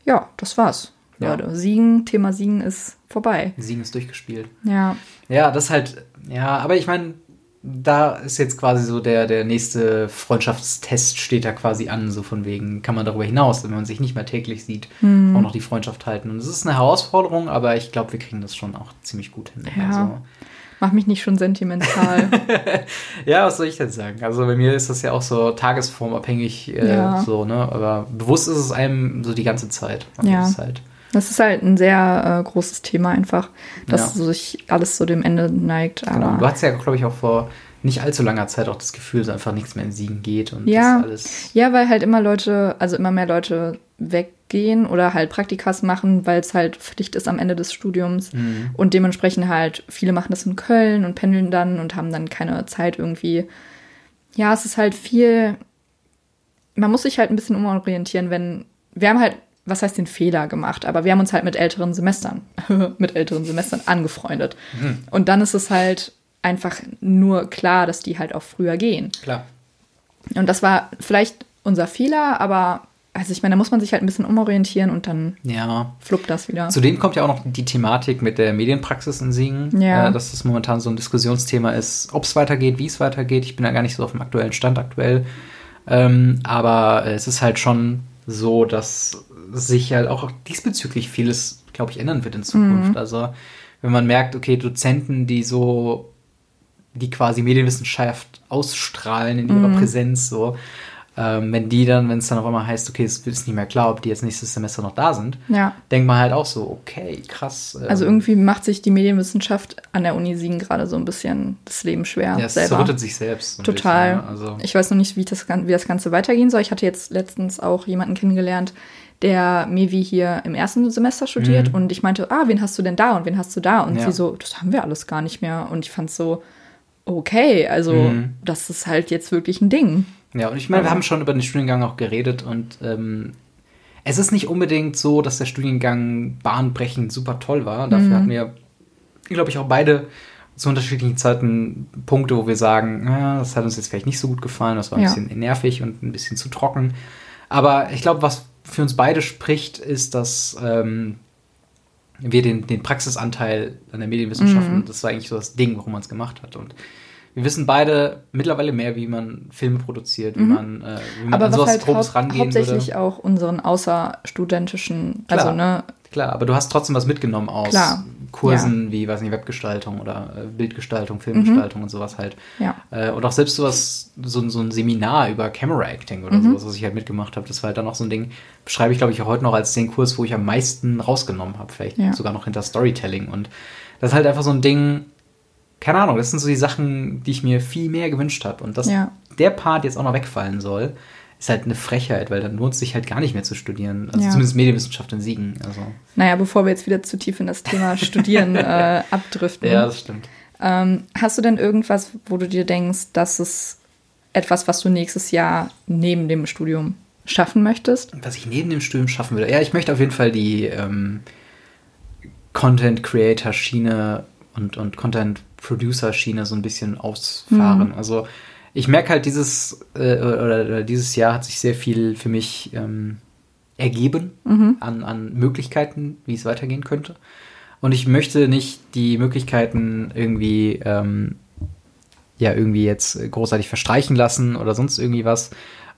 [SPEAKER 2] Ja, das war's.
[SPEAKER 1] Ja.
[SPEAKER 2] Leute, Siegen, Thema Siegen ist vorbei.
[SPEAKER 1] Siegen ist durchgespielt.
[SPEAKER 2] Ja,
[SPEAKER 1] Ja, das halt, ja, aber ich meine, da ist jetzt quasi so der, der nächste Freundschaftstest steht da quasi an, so von wegen, kann man darüber hinaus, wenn man sich nicht mehr täglich sieht,
[SPEAKER 2] Hm.
[SPEAKER 1] auch noch die Freundschaft halten. Und es ist eine Herausforderung, aber ich glaube, wir kriegen das schon auch ziemlich gut hin.
[SPEAKER 2] Ja.
[SPEAKER 1] Also,
[SPEAKER 2] mach mich nicht schon sentimental. *laughs*
[SPEAKER 1] ja, was soll ich denn sagen? Also bei mir ist das ja auch so tagesformabhängig, äh,
[SPEAKER 2] Ja.
[SPEAKER 1] so, ne? Aber bewusst ist es einem so die ganze Zeit.
[SPEAKER 2] Ja.
[SPEAKER 1] halt,
[SPEAKER 2] das ist halt ein sehr äh, großes Thema einfach, dass
[SPEAKER 1] Ja.
[SPEAKER 2] sich alles so dem Ende neigt.
[SPEAKER 1] genau.
[SPEAKER 2] Aber
[SPEAKER 1] Du hattest ja, glaube ich, auch vor nicht allzu langer Zeit auch das Gefühl, dass einfach nichts mehr in Siegen geht und
[SPEAKER 2] Ja.
[SPEAKER 1] das alles.
[SPEAKER 2] Ja, weil halt immer Leute, also immer mehr Leute weggehen oder halt Praktikas machen, weil es halt Pflicht ist am Ende des Studiums.
[SPEAKER 1] Mhm.
[SPEAKER 2] Und dementsprechend halt, viele machen das in Köln und pendeln dann und haben dann keine Zeit irgendwie. Ja, es ist halt viel. Man muss sich halt ein bisschen umorientieren, wenn. Wir haben halt, was heißt den Fehler gemacht, aber wir haben uns halt mit älteren Semestern, *laughs* mit älteren Semestern angefreundet. Und dann ist es halt einfach nur klar, dass die halt auch früher gehen.
[SPEAKER 1] Klar.
[SPEAKER 2] Und das war vielleicht unser Fehler, aber also ich meine, da muss man sich halt ein bisschen umorientieren und dann
[SPEAKER 1] Ja.
[SPEAKER 2] fluppt das wieder.
[SPEAKER 1] Zudem kommt ja auch noch die Thematik mit der Medienpraxis in Siegen,
[SPEAKER 2] Ja.
[SPEAKER 1] äh, dass das momentan so ein Diskussionsthema ist, ob es weitergeht, wie es weitergeht. Ich bin ja gar nicht so auf dem aktuellen Stand aktuell. Ähm, aber es ist halt schon so, dass sich halt auch diesbezüglich vieles, glaube ich, ändern wird in Zukunft. Also wenn man merkt, okay, Dozenten, die so, die quasi Medienwissenschaft ausstrahlen in ihrer Präsenz, so, ähm, wenn die dann, wenn es dann auf einmal heißt, okay, es ist nicht mehr klar, ob die jetzt nächstes Semester noch da sind,
[SPEAKER 2] Ja.
[SPEAKER 1] denkt man halt auch so, okay, krass. ähm,
[SPEAKER 2] Also irgendwie macht sich die Medienwissenschaft an der Uni Siegen gerade so ein bisschen das Leben schwer
[SPEAKER 1] ja, es
[SPEAKER 2] selber.
[SPEAKER 1] zerrüttet sich selbst. so
[SPEAKER 2] Total.
[SPEAKER 1] bisschen, ne? Also,
[SPEAKER 2] Ich weiß noch nicht, wie das, wie das Ganze weitergehen soll. Ich hatte jetzt letztens auch jemanden kennengelernt, der Mevi hier im ersten Semester studiert und ich meinte, ah, wen hast du denn da und wen hast du da? Und
[SPEAKER 1] Mhm. Ja.
[SPEAKER 2] sie so, das haben wir alles gar nicht mehr. Und ich fand so, okay, also
[SPEAKER 1] Mhm.
[SPEAKER 2] das ist halt jetzt wirklich ein Ding.
[SPEAKER 1] ja, und ich meine, wir haben schon über den Studiengang auch geredet und ähm, es ist nicht unbedingt so, dass der Studiengang bahnbrechend super toll war. Dafür
[SPEAKER 2] Mhm.
[SPEAKER 1] hatten wir, glaube ich, auch beide zu unterschiedlichen Zeiten Punkte, wo wir sagen, ja, das hat uns jetzt vielleicht nicht so gut gefallen, das war ein
[SPEAKER 2] Ja.
[SPEAKER 1] bisschen nervig und ein bisschen zu trocken. Aber ich glaube, was für uns beide spricht, ist, dass ähm, wir den, den Praxisanteil an der Medienwissenschaften,
[SPEAKER 2] Mhm.
[SPEAKER 1] das war eigentlich so das Ding, warum man es gemacht hat. Und wir wissen beide mittlerweile mehr, wie man Filme produziert, wie man, äh, wie man
[SPEAKER 2] Mhm. Aber
[SPEAKER 1] an
[SPEAKER 2] was
[SPEAKER 1] sowas
[SPEAKER 2] halt
[SPEAKER 1] Grobes
[SPEAKER 2] hau
[SPEAKER 1] rangehen
[SPEAKER 2] hauptsächlich
[SPEAKER 1] würde.
[SPEAKER 2] auch unseren außerstudentischen,
[SPEAKER 1] Klar.
[SPEAKER 2] also ne,
[SPEAKER 1] Klar, aber du hast trotzdem was mitgenommen aus
[SPEAKER 2] Klar.
[SPEAKER 1] Kursen wie, weiß nicht, Webgestaltung oder äh, Bildgestaltung, Filmgestaltung und sowas halt.
[SPEAKER 2] ja.
[SPEAKER 1] Äh, und auch selbst sowas, so, so ein Seminar über Camera Acting oder
[SPEAKER 2] Mhm.
[SPEAKER 1] sowas, was ich halt mitgemacht habe, das war halt dann auch so ein Ding, beschreibe ich glaube ich auch heute noch als den Kurs, wo ich am meisten rausgenommen habe, vielleicht
[SPEAKER 2] Ja.
[SPEAKER 1] sogar noch hinter Storytelling. Und das ist halt einfach so ein Ding, keine Ahnung, das sind so die Sachen, die ich mir viel mehr gewünscht habe. Und dass
[SPEAKER 2] Ja.
[SPEAKER 1] der Part jetzt auch noch wegfallen soll, ist halt eine Frechheit, weil dann lohnt es sich halt gar nicht mehr zu studieren. Also
[SPEAKER 2] Ja.
[SPEAKER 1] zumindest Medienwissenschaft in Siegen. Also,
[SPEAKER 2] Naja, bevor wir jetzt wieder zu tief in das Thema *laughs* Studieren äh, *laughs* abdriften.
[SPEAKER 1] ja, das stimmt.
[SPEAKER 2] Ähm, hast du denn irgendwas, wo du dir denkst, das ist etwas, was du nächstes Jahr neben dem Studium schaffen möchtest?
[SPEAKER 1] Was ich neben dem Studium schaffen würde. Ja, ich möchte auf jeden Fall die ähm, Content Creator Schiene und, und Content Producer Schiene so ein bisschen ausfahren. Also ich merke halt, dieses äh, oder, oder dieses Jahr hat sich sehr viel für mich ähm, ergeben an, an Möglichkeiten, wie es weitergehen könnte. Und ich möchte nicht die Möglichkeiten irgendwie ähm, ja irgendwie jetzt großartig verstreichen lassen oder sonst irgendwie was.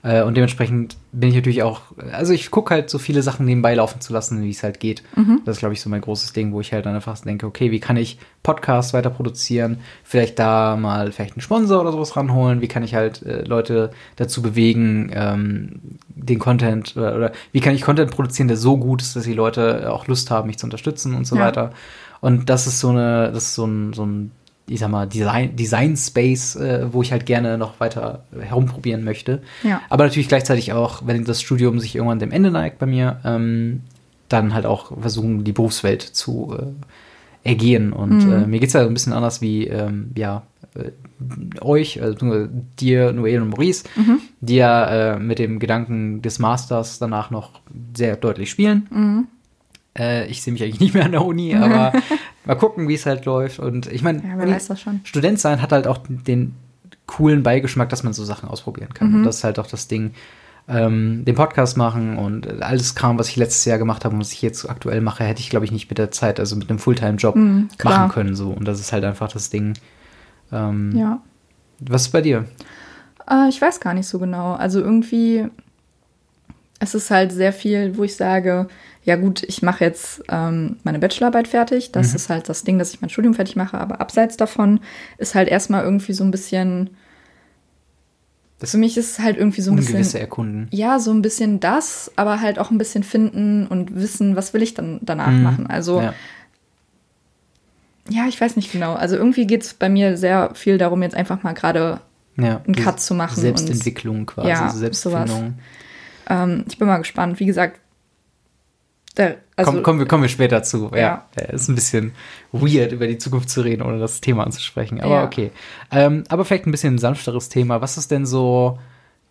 [SPEAKER 1] Äh, Und dementsprechend bin ich natürlich auch, also ich gucke halt so viele Sachen nebenbei laufen zu lassen, wie es halt geht. Das ist, glaube ich, so mein großes Ding, wo ich halt dann einfach denke, okay, wie kann ich Podcasts weiter produzieren? Vielleicht da mal vielleicht einen Sponsor oder sowas ranholen? Wie kann ich halt äh, Leute dazu bewegen, ähm, den Content oder, oder wie kann ich Content produzieren, der so gut ist, dass die Leute auch Lust haben, mich zu unterstützen und so
[SPEAKER 2] Ja.
[SPEAKER 1] weiter. Und das ist so eine, das ist so ein, so ein ich sag mal, Design, Design Space, äh, wo ich halt gerne noch weiter herumprobieren möchte.
[SPEAKER 2] Ja.
[SPEAKER 1] Aber natürlich gleichzeitig auch, wenn das Studium sich irgendwann dem Ende neigt bei mir, ähm, dann halt auch versuchen, die Berufswelt zu äh, ergehen. Und äh, mir geht's ja so ein bisschen anders wie, ähm, ja, äh, euch, also dir, Noel und Maurice, die ja äh, mit dem Gedanken des Masters danach noch sehr deutlich spielen. Äh, ich sehe mich eigentlich *laughs* nicht mehr an der Uni, aber *laughs* mal gucken, wie es halt läuft. Und ich meine,
[SPEAKER 2] Ja.
[SPEAKER 1] Student sein hat halt auch den coolen Beigeschmack, dass man so Sachen ausprobieren kann.
[SPEAKER 2] Mhm.
[SPEAKER 1] Und das ist halt auch das Ding. Ähm, den Podcast machen und alles Kram, was ich letztes Jahr gemacht habe und was ich jetzt aktuell mache, hätte ich, glaube ich, nicht mit der Zeit, also mit einem Fulltime-Job
[SPEAKER 2] Mhm,
[SPEAKER 1] machen können. So. Und das ist halt einfach das Ding. Ähm,
[SPEAKER 2] Ja.
[SPEAKER 1] Was ist bei dir?
[SPEAKER 2] Äh, ich weiß gar nicht so genau. Also irgendwie, es ist halt sehr viel, wo ich sage, ja gut, ich mache jetzt ähm, meine Bachelorarbeit fertig. Das
[SPEAKER 1] Mhm.
[SPEAKER 2] ist halt das Ding, dass ich mein Studium fertig mache. Aber abseits davon ist halt erstmal irgendwie so ein bisschen,
[SPEAKER 1] Das
[SPEAKER 2] für mich ist es halt irgendwie so ein
[SPEAKER 1] Ungewisse
[SPEAKER 2] bisschen,
[SPEAKER 1] erkunden.
[SPEAKER 2] ja, so ein bisschen das, aber halt auch ein bisschen finden und wissen, was will ich dann danach
[SPEAKER 1] Mhm.
[SPEAKER 2] machen. Also
[SPEAKER 1] Ja.
[SPEAKER 2] ja, ich weiß nicht genau. Also irgendwie geht es bei mir sehr viel darum, jetzt einfach mal gerade
[SPEAKER 1] Ja,
[SPEAKER 2] einen Cut zu machen und-
[SPEAKER 1] Selbstentwicklung quasi,
[SPEAKER 2] Ja,
[SPEAKER 1] Selbstfindung.
[SPEAKER 2] Ähm, ich bin mal gespannt. Wie gesagt, der, also,
[SPEAKER 1] komm, kommen, wir, kommen wir später zu. Ja.
[SPEAKER 2] Ja.
[SPEAKER 1] Ist ein bisschen weird, über die Zukunft zu reden, ohne das Thema anzusprechen. Aber
[SPEAKER 2] Ja.
[SPEAKER 1] okay. Ähm, aber vielleicht ein bisschen ein sanfteres Thema. Was ist denn so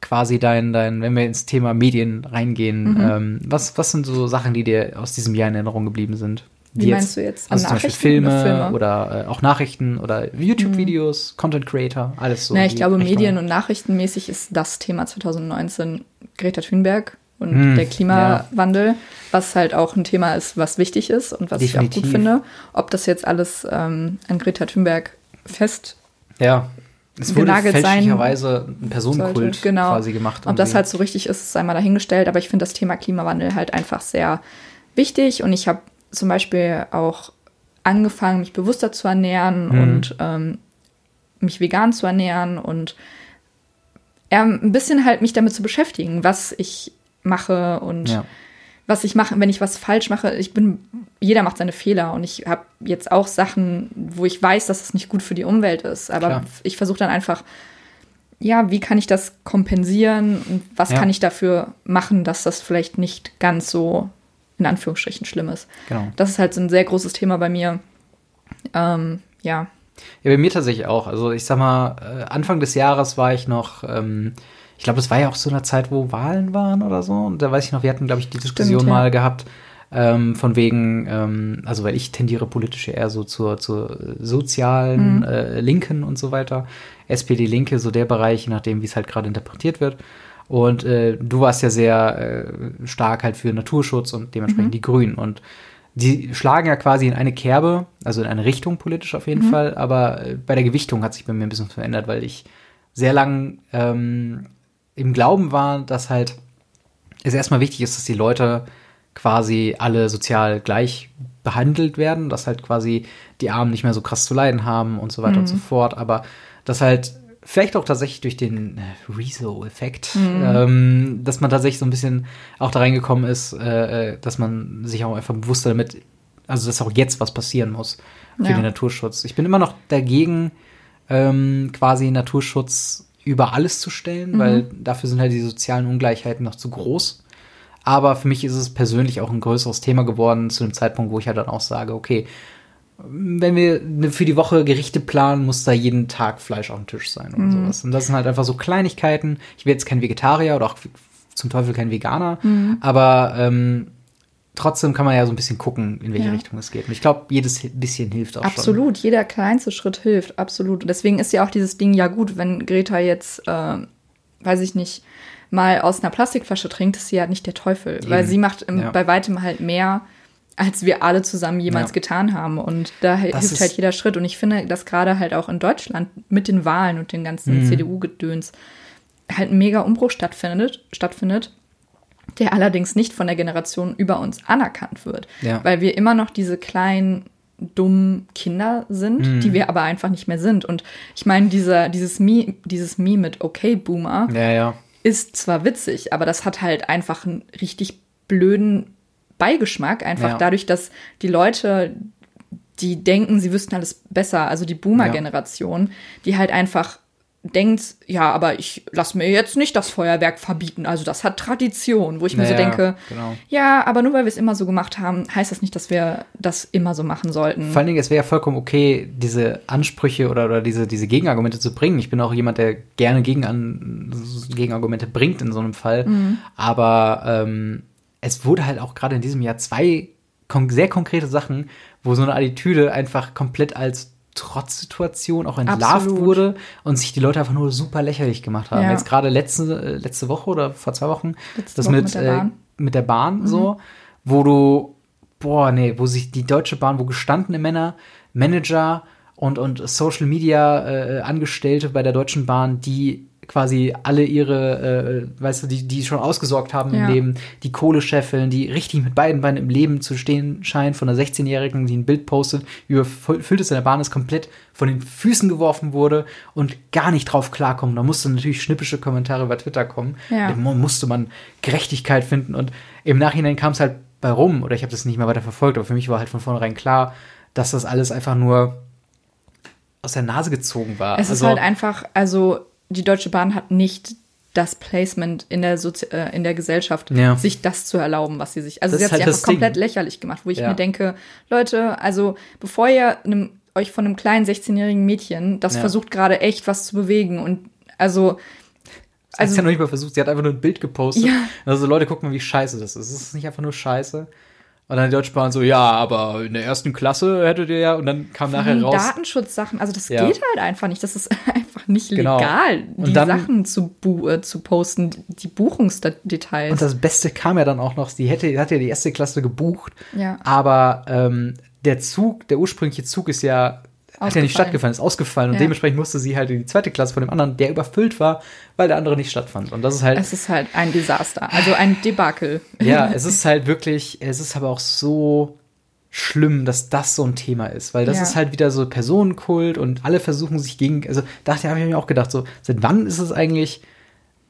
[SPEAKER 1] quasi dein, dein wenn wir ins Thema Medien reingehen,
[SPEAKER 2] Mhm.
[SPEAKER 1] ähm, was, was sind so Sachen, die dir aus diesem Jahr in Erinnerung geblieben sind?
[SPEAKER 2] Wie meinst du jetzt?
[SPEAKER 1] Also zum Beispiel Filme
[SPEAKER 2] oder Filme? Mhm.
[SPEAKER 1] oder, äh, auch Nachrichten oder YouTube-Videos, Content Creator, alles so.
[SPEAKER 2] Na, ich glaube,
[SPEAKER 1] Richtung.
[SPEAKER 2] Medien- und Nachrichtenmäßig ist das Thema 2019 Greta Thunberg und
[SPEAKER 1] Hm,
[SPEAKER 2] der Klimawandel, was halt auch ein Thema ist, was wichtig ist und was ich auch
[SPEAKER 1] Definitiv.
[SPEAKER 2] gut finde. Ob das jetzt alles ähm, an Greta Thunberg fest
[SPEAKER 1] Ja. Es wurde fälschlicherweise ein Personenkult
[SPEAKER 2] sollte. Genau.
[SPEAKER 1] quasi gemacht.
[SPEAKER 2] Ob das halt so richtig ist, sei mal dahingestellt. Aber ich finde das Thema Klimawandel halt einfach sehr wichtig. Und ich habe zum Beispiel auch angefangen, mich bewusster zu ernähren
[SPEAKER 1] Mhm.
[SPEAKER 2] und ähm, mich vegan zu ernähren und ein bisschen halt mich damit zu beschäftigen, was ich mache und
[SPEAKER 1] Ja.
[SPEAKER 2] was ich mache, wenn ich was falsch mache. Ich bin, jeder macht seine Fehler und ich habe jetzt auch Sachen, wo ich weiß, dass es nicht gut für die Umwelt ist. Aber
[SPEAKER 1] Klar.
[SPEAKER 2] ich versuche dann einfach, ja, wie kann ich das kompensieren und was
[SPEAKER 1] Ja.
[SPEAKER 2] kann ich dafür machen, dass das vielleicht nicht ganz so in Anführungsstrichen schlimm ist.
[SPEAKER 1] Genau.
[SPEAKER 2] Das ist halt so ein sehr großes Thema bei mir. Ähm, ja.
[SPEAKER 1] Ja, bei mir tatsächlich auch. Also ich sag mal, äh, Anfang des Jahres war ich noch, ähm, ich glaube, es war ja auch so eine Zeit, wo Wahlen waren oder so. Und da weiß ich noch, wir hatten, glaube ich, die Diskussion
[SPEAKER 2] Stimmt, ja.
[SPEAKER 1] mal gehabt, ähm, von wegen, ähm, also weil ich tendiere politisch eher so zur, zur sozialen
[SPEAKER 2] Mhm.
[SPEAKER 1] äh, Linken und so weiter. SPD Linke, so der Bereich, je nachdem, wie es halt gerade interpretiert wird. Und äh, du warst ja sehr äh, stark halt für Naturschutz und dementsprechend
[SPEAKER 2] Mhm.
[SPEAKER 1] die Grünen. Und die schlagen ja quasi in eine Kerbe, also in eine Richtung politisch auf
[SPEAKER 2] Mhm.
[SPEAKER 1] jeden Fall, aber äh, bei der Gewichtung hat sich bei mir ein bisschen verändert, weil ich sehr lang ähm, im Glauben war, dass halt es erstmal wichtig ist, dass die Leute quasi alle sozial gleich behandelt werden, dass halt quasi die Armen nicht mehr so krass zu leiden haben und so weiter und so fort, aber dass halt vielleicht auch tatsächlich durch den äh, Rezo-Effekt, ähm, dass man tatsächlich so ein bisschen auch da reingekommen ist, äh, äh, dass man sich auch einfach bewusster damit, also dass auch jetzt was passieren muss für
[SPEAKER 2] Ja.
[SPEAKER 1] den Naturschutz. Ich bin immer noch dagegen, ähm, quasi Naturschutz über alles zu stellen, weil dafür sind halt die sozialen Ungleichheiten noch zu groß. Aber für mich ist es persönlich auch ein größeres Thema geworden zu dem Zeitpunkt, wo ich halt dann auch sage, okay, wenn wir ne- für die Woche Gerichte planen, muss da jeden Tag Fleisch auf dem Tisch sein oder sowas. Und das sind halt einfach so Kleinigkeiten. Ich bin jetzt kein Vegetarier oder auch zum Teufel kein Veganer, aber ähm, trotzdem kann man ja so ein bisschen gucken, in welche
[SPEAKER 2] Ja.
[SPEAKER 1] Richtung es geht. Und ich glaube, jedes bisschen hilft auch schon.
[SPEAKER 2] Absolut, jeder kleinste Schritt hilft, absolut. Und deswegen ist ja auch dieses Ding ja gut, wenn Greta jetzt, äh, weiß ich nicht, mal aus einer Plastikflasche trinkt, ist sie ja nicht der Teufel. Weil
[SPEAKER 1] Eben.
[SPEAKER 2] sie macht im,
[SPEAKER 1] Ja.
[SPEAKER 2] bei weitem halt mehr, als wir alle zusammen jemals
[SPEAKER 1] Ja.
[SPEAKER 2] getan haben. Und da
[SPEAKER 1] Das
[SPEAKER 2] hilft halt jeder Schritt. Und ich finde, dass gerade halt auch in Deutschland mit den Wahlen und den ganzen
[SPEAKER 1] Mhm.
[SPEAKER 2] CDU-Gedöns halt ein mega Umbruch stattfindet, stattfindet der allerdings nicht von der Generation über uns anerkannt wird.
[SPEAKER 1] Ja.
[SPEAKER 2] Weil wir immer noch diese kleinen, dummen Kinder sind,
[SPEAKER 1] Mhm.
[SPEAKER 2] die wir aber einfach nicht mehr sind. Und ich meine, dieser, dieses Meme, dieses Meme mit Okay Boomer
[SPEAKER 1] Ja, ja.
[SPEAKER 2] ist zwar witzig, aber das hat halt einfach einen richtig blöden Beigeschmack, einfach dadurch, dass die Leute, die denken, sie wüssten alles besser, also die Boomer-Generation, die halt einfach denkt, ja, aber ich lass mir jetzt nicht das Feuerwerk verbieten, also das hat Tradition, wo ich mir so
[SPEAKER 1] Naja,
[SPEAKER 2] denke,
[SPEAKER 1] genau.
[SPEAKER 2] ja, aber nur weil wir es immer so gemacht haben, heißt das nicht, dass wir das immer so machen sollten.
[SPEAKER 1] Vor allen Dingen, es wäre ja vollkommen okay, diese Ansprüche oder, oder diese, diese Gegenargumente zu bringen. Ich bin auch jemand, der gerne Gegenan Gegenargumente bringt in so einem Fall. Aber ähm, es wurde halt auch gerade in diesem Jahr zwei kon sehr konkrete Sachen, wo so eine Attitüde einfach komplett als Trotzsituation auch entlarvt
[SPEAKER 2] Absolut.
[SPEAKER 1] wurde und sich die Leute einfach nur super lächerlich gemacht haben.
[SPEAKER 2] Ja.
[SPEAKER 1] Jetzt gerade letzte, äh, letzte Woche oder vor zwei Wochen,
[SPEAKER 2] Letzte
[SPEAKER 1] das
[SPEAKER 2] Woche
[SPEAKER 1] mit,
[SPEAKER 2] mit der
[SPEAKER 1] äh,
[SPEAKER 2] Bahn. Mhm.
[SPEAKER 1] mit der Bahn so, wo du, boah, nee, wo sich die Deutsche Bahn, wo gestandene Männer, Manager und, und Social Media äh, Angestellte bei der Deutschen Bahn, die quasi alle ihre, äh, weißt du, die, die schon ausgesorgt haben
[SPEAKER 2] Ja.
[SPEAKER 1] im Leben, die Kohle scheffeln, die richtig mit beiden Beinen im Leben zu stehen scheint, von einer 16-Jährigen, die ein Bild postet, überfüllt ist in der Bahn, ist komplett von den Füßen geworfen wurde und gar nicht drauf klarkommen. Da mussten natürlich schnippische Kommentare bei Twitter kommen.
[SPEAKER 2] Ja.
[SPEAKER 1] Da mu- musste man Gerechtigkeit finden und im Nachhinein kam es halt bei rum, oder ich habe das nicht mehr weiter verfolgt, aber für mich war halt von vornherein klar, dass das alles einfach nur aus der Nase gezogen war.
[SPEAKER 2] Es ist
[SPEAKER 1] Also-
[SPEAKER 2] halt einfach, also die Deutsche Bahn hat nicht das Placement in der, Sozi äh, in der Gesellschaft,
[SPEAKER 1] Ja.
[SPEAKER 2] sich das zu erlauben, was sie sich. Also
[SPEAKER 1] Das
[SPEAKER 2] sie hat sich
[SPEAKER 1] halt
[SPEAKER 2] einfach
[SPEAKER 1] das Ding.
[SPEAKER 2] komplett lächerlich gemacht, wo ich
[SPEAKER 1] Ja.
[SPEAKER 2] mir denke, Leute, also bevor ihr einem, euch von einem kleinen 16-jährigen Mädchen, das
[SPEAKER 1] Ja.
[SPEAKER 2] versucht gerade echt was zu bewegen und also
[SPEAKER 1] Sie hat
[SPEAKER 2] Also-
[SPEAKER 1] ja noch nicht mal versucht, sie hat einfach nur ein Bild gepostet. Also Leute, guck mal, wie scheiße das ist. Es ist nicht einfach nur scheiße. Und dann die Deutsche Bahn so, ja, aber in der ersten Klasse hättet ihr ja, und dann kam nachher
[SPEAKER 2] wegen
[SPEAKER 1] raus.
[SPEAKER 2] Datenschutzsachen, also das
[SPEAKER 1] Ja.
[SPEAKER 2] geht halt einfach nicht. Das ist *laughs* einfach nicht
[SPEAKER 1] Genau.
[SPEAKER 2] legal, die
[SPEAKER 1] dann-
[SPEAKER 2] Sachen zu, bu äh, zu posten, die Buchungsdetails.
[SPEAKER 1] Und das Beste kam ja dann auch noch, sie hätte, hat ja die erste Klasse gebucht,
[SPEAKER 2] Ja.
[SPEAKER 1] aber ähm, der Zug, der ursprüngliche Zug ist ja, hat ja nicht stattgefunden, ist ausgefallen und
[SPEAKER 2] Ja.
[SPEAKER 1] dementsprechend musste sie halt in die zweite Klasse von dem anderen, der überfüllt war, weil der andere nicht stattfand. Und das ist halt,
[SPEAKER 2] es ist halt ein Desaster, also ein Debakel.
[SPEAKER 1] ja, *laughs* es ist halt wirklich, es ist aber auch so schlimm, dass das so ein Thema ist, weil das
[SPEAKER 2] Ja.
[SPEAKER 1] ist halt wieder so Personenkult und alle versuchen sich gegen, also dachte habe ich mir auch gedacht, so seit wann ist es eigentlich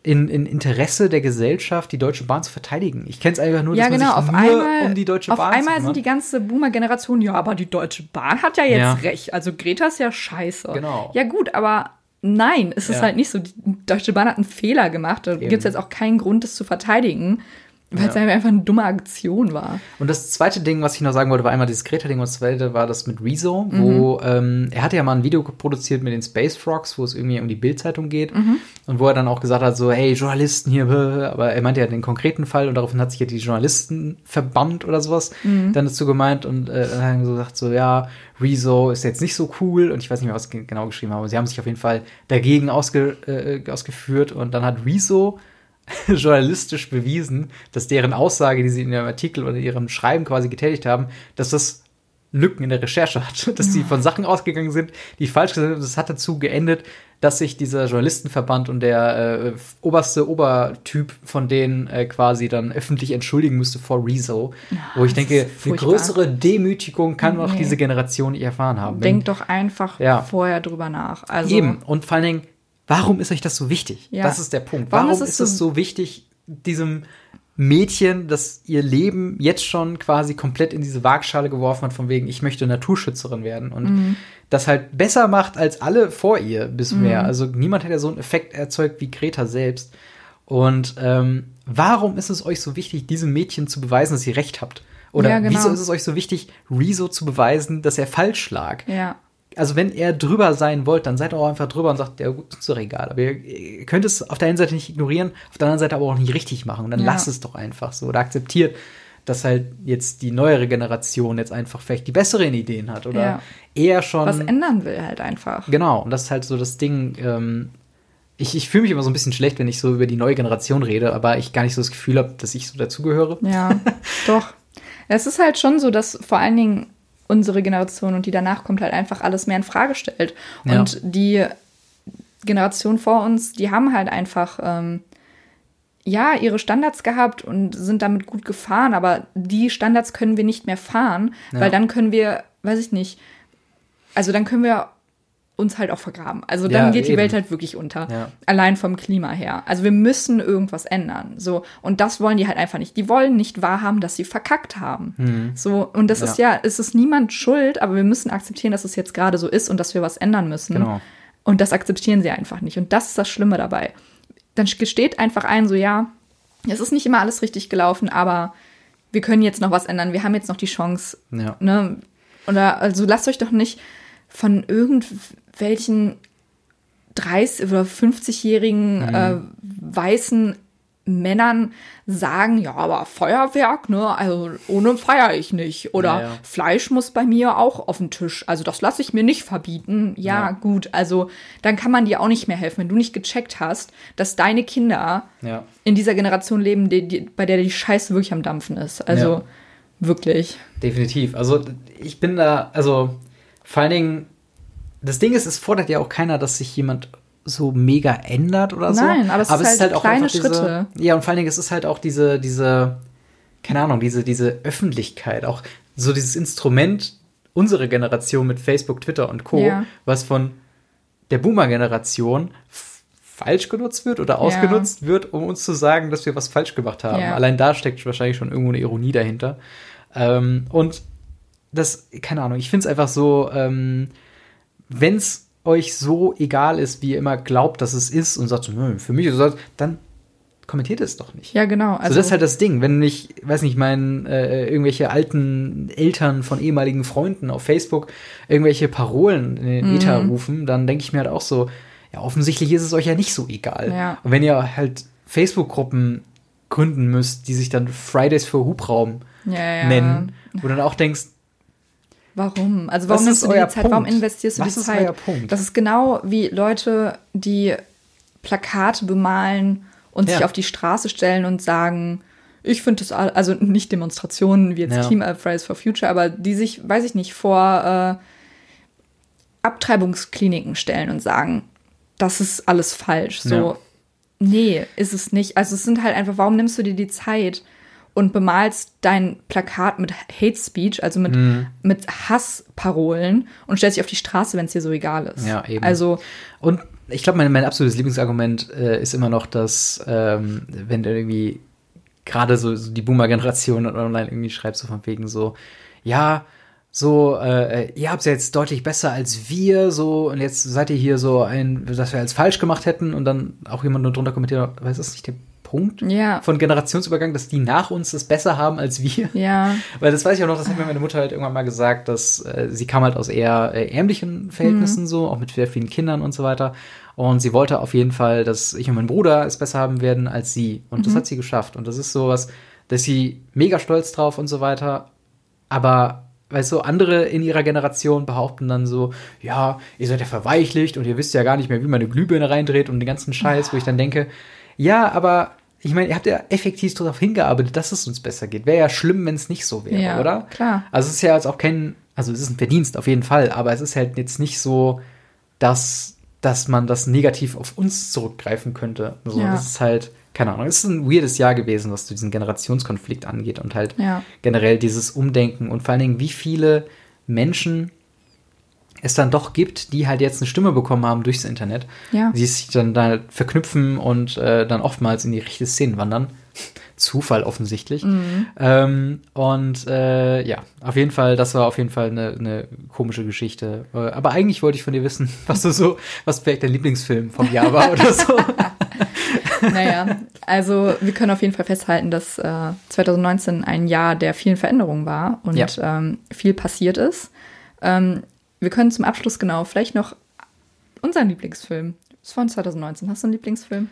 [SPEAKER 1] in, in Interesse der Gesellschaft, die Deutsche Bahn zu verteidigen? Ich kenne es einfach nur,
[SPEAKER 2] Ja,
[SPEAKER 1] dass
[SPEAKER 2] genau.
[SPEAKER 1] man
[SPEAKER 2] Auf
[SPEAKER 1] sich nur
[SPEAKER 2] einmal,
[SPEAKER 1] um die Deutsche
[SPEAKER 2] auf
[SPEAKER 1] Bahn
[SPEAKER 2] einmal
[SPEAKER 1] zu
[SPEAKER 2] sind die ganze Boomer-Generation, ja, aber die Deutsche Bahn hat ja jetzt
[SPEAKER 1] Ja.
[SPEAKER 2] recht. Also Greta ist ja scheiße.
[SPEAKER 1] Genau.
[SPEAKER 2] Ja, gut, aber nein, es ist
[SPEAKER 1] Ja.
[SPEAKER 2] halt nicht so. Die Deutsche Bahn hat einen Fehler gemacht. Da gibt es jetzt auch keinen Grund, das zu verteidigen, weil es
[SPEAKER 1] Ja.
[SPEAKER 2] einfach eine dumme Aktion war.
[SPEAKER 1] Und das zweite Ding, was ich noch sagen wollte, war einmal dieses Greta-Ding und das zweite war das mit Rezo, wo ähm, er hatte ja mal ein Video produziert mit den Space Frogs, wo es irgendwie um die Bildzeitung geht. Und wo er dann auch gesagt hat, so, hey, Journalisten hier, aber er meinte ja den konkreten Fall und daraufhin hat sich ja die Journalistenverband oder sowas. Dann dazu gemeint und äh, dann sie gesagt, so, ja, Rezo ist jetzt nicht so cool und ich weiß nicht mehr, was genau geschrieben haben, aber sie haben sich auf jeden Fall dagegen ausge, äh, ausgeführt und dann hat Rezo *laughs* journalistisch bewiesen, dass deren Aussage, die sie in ihrem Artikel oder in ihrem Schreiben quasi getätigt haben, dass das Lücken in der Recherche hat, *laughs* dass sie von Sachen ausgegangen sind, die falsch sind. Und das hat dazu geendet, dass sich dieser Journalistenverband und der äh, oberste Obertyp von denen äh, quasi dann öffentlich entschuldigen müsste vor Rezo. wo ich denke, eine größere Demütigung kann auch
[SPEAKER 2] Nee.
[SPEAKER 1] diese Generation nicht erfahren haben.
[SPEAKER 2] Denkt doch einfach
[SPEAKER 1] Ja.
[SPEAKER 2] vorher drüber nach. Also,
[SPEAKER 1] Eben. Und vor allen Dingen, warum ist euch das so wichtig?
[SPEAKER 2] Ja.
[SPEAKER 1] Das ist der Punkt.
[SPEAKER 2] Warum
[SPEAKER 1] Warum,
[SPEAKER 2] ist es
[SPEAKER 1] ist es so wichtig, diesem Mädchen, das ihr Leben jetzt schon quasi komplett in diese Waagschale geworfen hat, von wegen, ich möchte Naturschützerin werden und
[SPEAKER 2] Mhm.
[SPEAKER 1] das halt besser macht als alle vor ihr bisher. Also niemand hat ja so einen Effekt erzeugt wie Greta selbst. Und ähm, warum ist es euch so wichtig, diesem Mädchen zu beweisen, dass ihr recht habt? Oder
[SPEAKER 2] Ja, genau.
[SPEAKER 1] wieso ist es euch so wichtig, Rezo zu beweisen, dass er falsch lag?
[SPEAKER 2] ja.
[SPEAKER 1] Also wenn ihr drüber sein wollt, dann seid auch einfach drüber und sagt, ja, gut, ist doch egal. Aber ihr, ihr könnt es auf der einen Seite nicht ignorieren, auf der anderen Seite aber auch nicht richtig machen. Und dann
[SPEAKER 2] Ja.
[SPEAKER 1] lasst es doch einfach so. Oder akzeptiert, dass halt jetzt die neuere Generation jetzt einfach vielleicht die besseren Ideen hat. Oder
[SPEAKER 2] Ja.
[SPEAKER 1] eher schon.
[SPEAKER 2] Was ändern will halt einfach.
[SPEAKER 1] Genau, und das ist halt so das Ding. Ähm, ich ich fühle mich immer so ein bisschen schlecht, wenn ich so über die neue Generation rede, aber ich gar nicht so das Gefühl habe, dass ich so dazugehöre.
[SPEAKER 2] Ja, *laughs* doch. Es ist halt schon so, dass vor allen Dingen unsere Generation und die danach kommt halt einfach alles mehr in Frage stellt.
[SPEAKER 1] Ja.
[SPEAKER 2] Und die Generation vor uns, die haben halt einfach ähm, ja ihre Standards gehabt und sind damit gut gefahren, aber die Standards können wir nicht mehr fahren,
[SPEAKER 1] Ja.
[SPEAKER 2] weil dann können wir, weiß ich nicht, also dann können wir uns halt auch vergraben. Also dann
[SPEAKER 1] Ja,
[SPEAKER 2] geht die
[SPEAKER 1] eben.
[SPEAKER 2] Welt halt wirklich unter.
[SPEAKER 1] Ja.
[SPEAKER 2] Allein vom Klima her. Also wir müssen irgendwas ändern. So. Und das wollen die halt einfach nicht. Die wollen nicht wahrhaben, dass sie verkackt haben. So. Und das
[SPEAKER 1] Mhm. Ja.
[SPEAKER 2] ist ja, es ist niemand schuld, aber wir müssen akzeptieren, dass es jetzt gerade so ist und dass wir was ändern müssen.
[SPEAKER 1] Genau.
[SPEAKER 2] Und das akzeptieren sie einfach nicht. Und das ist das Schlimme dabei. Dann gesteht einfach ein, so ja, es ist nicht immer alles richtig gelaufen, aber wir können jetzt noch was ändern. Wir haben jetzt noch die Chance, ne? Oder also lasst euch doch nicht von irgendwelchen 30 oder 50-jährigen
[SPEAKER 1] Mhm.
[SPEAKER 2] äh, weißen Männern sagen, ja, aber Feuerwerk, ne, also ohne feiere ich nicht. Oder
[SPEAKER 1] Ja, ja.
[SPEAKER 2] Fleisch muss bei mir auch auf den Tisch. Also das lasse ich mir nicht verbieten. Ja,
[SPEAKER 1] Ja.
[SPEAKER 2] gut, also dann kann man dir auch nicht mehr helfen, wenn du nicht gecheckt hast, dass deine Kinder in dieser Generation leben, die, die, bei der die Scheiße wirklich am Dampfen ist. Also wirklich.
[SPEAKER 1] Definitiv. Also ich bin da, also vor allen Dingen, das Ding ist, es fordert ja auch keiner, dass sich jemand so mega ändert oder so.
[SPEAKER 2] Nein, aber es ist halt kleine
[SPEAKER 1] einfach
[SPEAKER 2] Schritte.
[SPEAKER 1] Diese, ja, und vor allen Dingen, es ist halt auch diese, diese, keine Ahnung, diese, diese Öffentlichkeit, auch so dieses Instrument unsere Generation mit Facebook, Twitter und Co.,
[SPEAKER 2] Ja.
[SPEAKER 1] was von der Boomer-Generation falsch genutzt wird oder ausgenutzt wird, um uns zu sagen, dass wir was falsch gemacht haben.
[SPEAKER 2] Ja.
[SPEAKER 1] Allein da steckt wahrscheinlich schon irgendwo eine Ironie dahinter. Ähm, und das, keine Ahnung, ich finde es einfach so, ähm, wenn es euch so egal ist, wie ihr immer glaubt, dass es ist und sagt, so, "Nö, für mich ist es, dann kommentiert es doch nicht.
[SPEAKER 2] Ja, genau.
[SPEAKER 1] Also das ist halt das Ding, wenn ich, weiß nicht, mein, äh, irgendwelche alten Eltern von ehemaligen Freunden auf Facebook irgendwelche Parolen in den Ether rufen, dann denke ich mir halt auch so, ja, offensichtlich ist es euch ja nicht so egal.
[SPEAKER 2] Ja.
[SPEAKER 1] Und wenn ihr halt Facebook-Gruppen gründen müsst, die sich dann Fridays für Hubraum
[SPEAKER 2] ja, ja.
[SPEAKER 1] nennen, wo du dann auch denkst,
[SPEAKER 2] Warum? Also warum nimmst du dir die Zeit? Warum
[SPEAKER 1] Punkt?
[SPEAKER 2] investierst du
[SPEAKER 1] Was
[SPEAKER 2] die
[SPEAKER 1] ist
[SPEAKER 2] Zeit?
[SPEAKER 1] euer Punkt?
[SPEAKER 2] Das ist genau wie Leute, die Plakate bemalen und sich
[SPEAKER 1] Ja.
[SPEAKER 2] auf die Straße stellen und sagen, ich finde das, also nicht Demonstrationen wie jetzt
[SPEAKER 1] Ja.
[SPEAKER 2] Team Fridays for Future, aber die sich, weiß ich nicht, vor äh, Abtreibungskliniken stellen und sagen, das ist alles falsch. So,
[SPEAKER 1] Ja.
[SPEAKER 2] nee, ist es nicht. Also es sind halt einfach, warum nimmst du dir die Zeit und bemalst dein Plakat mit Hate Speech, also mit,
[SPEAKER 1] Mhm.
[SPEAKER 2] mit Hassparolen und stellst dich auf die Straße, wenn es dir so egal ist.
[SPEAKER 1] Ja, eben.
[SPEAKER 2] Also,
[SPEAKER 1] Und ich glaube, mein, mein absolutes Lieblingsargument äh, ist immer noch, dass, ähm, wenn du irgendwie gerade so, so die Boomer-Generation online irgendwie schreibst, so von wegen so, ja, so, äh, ihr habt es ja jetzt deutlich besser als wir, so, und jetzt seid ihr hier so ein, dass wir als falsch gemacht hätten, und dann auch jemand nur drunter kommentiert, aber ist das nicht der Punkt
[SPEAKER 2] Ja.
[SPEAKER 1] von Generationsübergang, dass die nach uns das besser haben als wir?
[SPEAKER 2] ja, *laughs*
[SPEAKER 1] Weil das weiß ich auch noch, das hat mir meine Mutter halt irgendwann mal gesagt, dass äh, sie kam halt aus eher äh, ärmlichen Verhältnissen so, auch mit sehr vielen Kindern und so weiter. Und sie wollte auf jeden Fall, dass ich und mein Bruder es besser haben werden als sie. Und das hat sie geschafft. Und das ist sowas, da ist sie mega stolz drauf und so weiter. Aber weißt du, andere in ihrer Generation behaupten dann so, ja, ihr seid ja verweichlicht und ihr wisst ja gar nicht mehr, wie man eine Glühbirne reindreht und den ganzen Scheiß, wo ich dann denke, ja, aber ich meine, ihr habt ja effektiv darauf hingearbeitet, dass es uns besser geht. Wäre ja schlimm, wenn es nicht so wäre,
[SPEAKER 2] Ja,
[SPEAKER 1] oder?
[SPEAKER 2] klar.
[SPEAKER 1] Also es ist ja jetzt auch kein, also es ist ein Verdienst auf jeden Fall, aber es ist halt jetzt nicht so, dass, dass man das negativ auf uns zurückgreifen könnte. So,
[SPEAKER 2] Ja.
[SPEAKER 1] Das ist halt, keine Ahnung, es ist ein weirdes Jahr gewesen, was diesen Generationskonflikt angeht und halt
[SPEAKER 2] Ja.
[SPEAKER 1] generell dieses Umdenken und vor allen Dingen, wie viele Menschen es dann doch gibt, die halt jetzt eine Stimme bekommen haben durchs Internet,
[SPEAKER 2] Ja.
[SPEAKER 1] die sich dann da verknüpfen und äh, dann oftmals in die rechte Szene wandern. Zufall offensichtlich.
[SPEAKER 2] Mhm.
[SPEAKER 1] Ähm, und äh, ja, auf jeden Fall, das war auf jeden Fall eine, eine komische Geschichte. Äh, Aber eigentlich wollte ich von dir wissen, *laughs* was du so, was vielleicht dein Lieblingsfilm vom Jahr war oder so.
[SPEAKER 2] Naja, also wir können auf jeden Fall festhalten, dass äh, 2019 ein Jahr der vielen Veränderungen war und
[SPEAKER 1] Ja.
[SPEAKER 2] ähm, viel passiert ist. Ähm, wir können zum Abschluss genau vielleicht noch unseren Lieblingsfilm. Ist von 2019. Hast du einen Lieblingsfilm?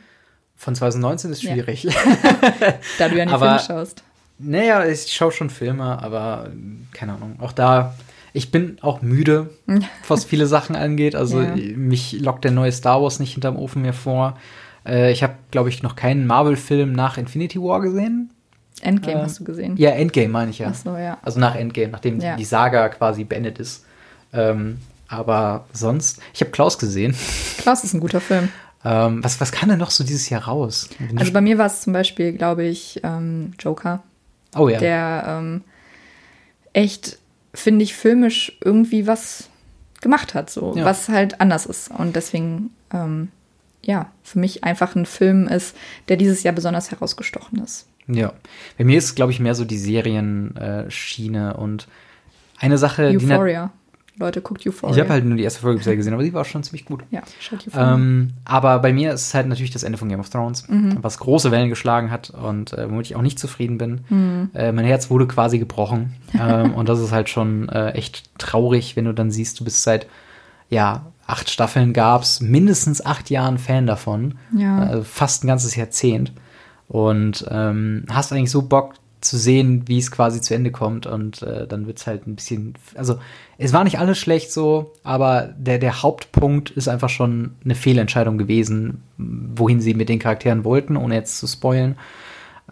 [SPEAKER 1] Von 2019 ist
[SPEAKER 2] Ja.
[SPEAKER 1] schwierig. *laughs*
[SPEAKER 2] Da du ja
[SPEAKER 1] Aber-
[SPEAKER 2] Filme schaust.
[SPEAKER 1] Naja, ich schaue schon Filme, aber ähm, keine Ahnung. Auch da, ich bin auch müde, *laughs* was viele Sachen angeht. Also
[SPEAKER 2] Ja.
[SPEAKER 1] mich lockt der neue Star Wars nicht hinterm Ofen mehr vor. Äh, ich habe, glaube ich, noch keinen Marvel-Film nach Infinity War gesehen.
[SPEAKER 2] Endgame
[SPEAKER 1] Äh,
[SPEAKER 2] hast du gesehen.
[SPEAKER 1] Ja, Endgame meine ich ja.
[SPEAKER 2] Ach so, ja.
[SPEAKER 1] Also nach Endgame, nachdem
[SPEAKER 2] Ja.
[SPEAKER 1] die Saga quasi beendet ist. Ähm, aber sonst, ich habe Klaus gesehen.
[SPEAKER 2] Klaus ist ein guter Film. *laughs*
[SPEAKER 1] Ähm, was, was kann denn noch so dieses Jahr raus?
[SPEAKER 2] Also bei mir war es zum Beispiel, glaube ich, ähm, Joker,
[SPEAKER 1] oh ja.
[SPEAKER 2] der ähm, echt, finde ich, filmisch irgendwie was gemacht hat, so,
[SPEAKER 1] Ja.
[SPEAKER 2] was halt anders ist. Und deswegen, ähm, ja, für mich einfach ein Film ist, der dieses Jahr besonders herausgestochen ist.
[SPEAKER 1] Ja, bei mir ist glaube ich, mehr so die Serienschiene äh, und eine Sache,
[SPEAKER 2] Euphoria. Leute, guckt Euphoria.
[SPEAKER 1] ich habe halt nur die erste Folge bisher gesehen, aber die war schon ziemlich gut.
[SPEAKER 2] Ja, schaut Euphoria.
[SPEAKER 1] Ähm, aber bei mir ist es halt natürlich das Ende von Game of Thrones,
[SPEAKER 2] Mhm.
[SPEAKER 1] was große Wellen geschlagen hat und äh, womit ich auch nicht zufrieden bin.
[SPEAKER 2] Mhm.
[SPEAKER 1] Äh, mein Herz wurde quasi gebrochen *laughs* ähm, und das ist halt schon äh, echt traurig, wenn du dann siehst, du bist seit ja acht Staffeln gab's mindestens acht Jahren Fan davon,
[SPEAKER 2] Ja.
[SPEAKER 1] also fast ein ganzes Jahrzehnt Und ähm, hast eigentlich so Bock zu sehen, wie es quasi zu Ende kommt. Und äh, dann wird's halt ein bisschen. Also, es war nicht alles schlecht so, aber der, der Hauptpunkt ist einfach schon eine Fehlentscheidung gewesen, wohin sie mit den Charakteren wollten, ohne jetzt zu spoilen.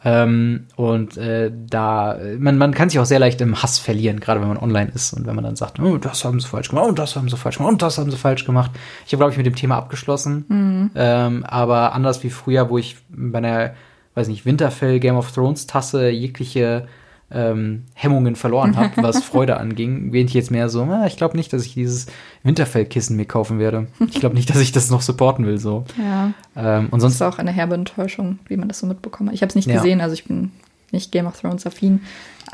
[SPEAKER 1] Ähm, und äh, da, man, man kann sich auch sehr leicht im Hass verlieren, gerade wenn man online ist und wenn man dann sagt, oh, das haben sie falsch gemacht, und das haben sie falsch gemacht, und das haben sie falsch gemacht. Ich habe, glaube ich, mit dem Thema abgeschlossen.
[SPEAKER 2] Mhm.
[SPEAKER 1] Ähm, aber anders wie früher, wo ich bei einer, weiß nicht, Winterfell Game of Thrones Tasse jegliche ähm, Hemmungen verloren habe, *laughs* was Freude anging, bin ich jetzt mehr so, ah, ich glaube nicht, dass ich dieses Winterfell-Kissen mir kaufen werde. Ich glaube nicht, dass ich das noch supporten will so. *laughs*
[SPEAKER 2] Ja.
[SPEAKER 1] Ähm, und
[SPEAKER 2] Das
[SPEAKER 1] sonst
[SPEAKER 2] ist auch eine herbe Enttäuschung, wie man das so mitbekommen hat. Ich habe es nicht
[SPEAKER 1] Ja.
[SPEAKER 2] gesehen, also ich bin nicht Game of Thrones affin.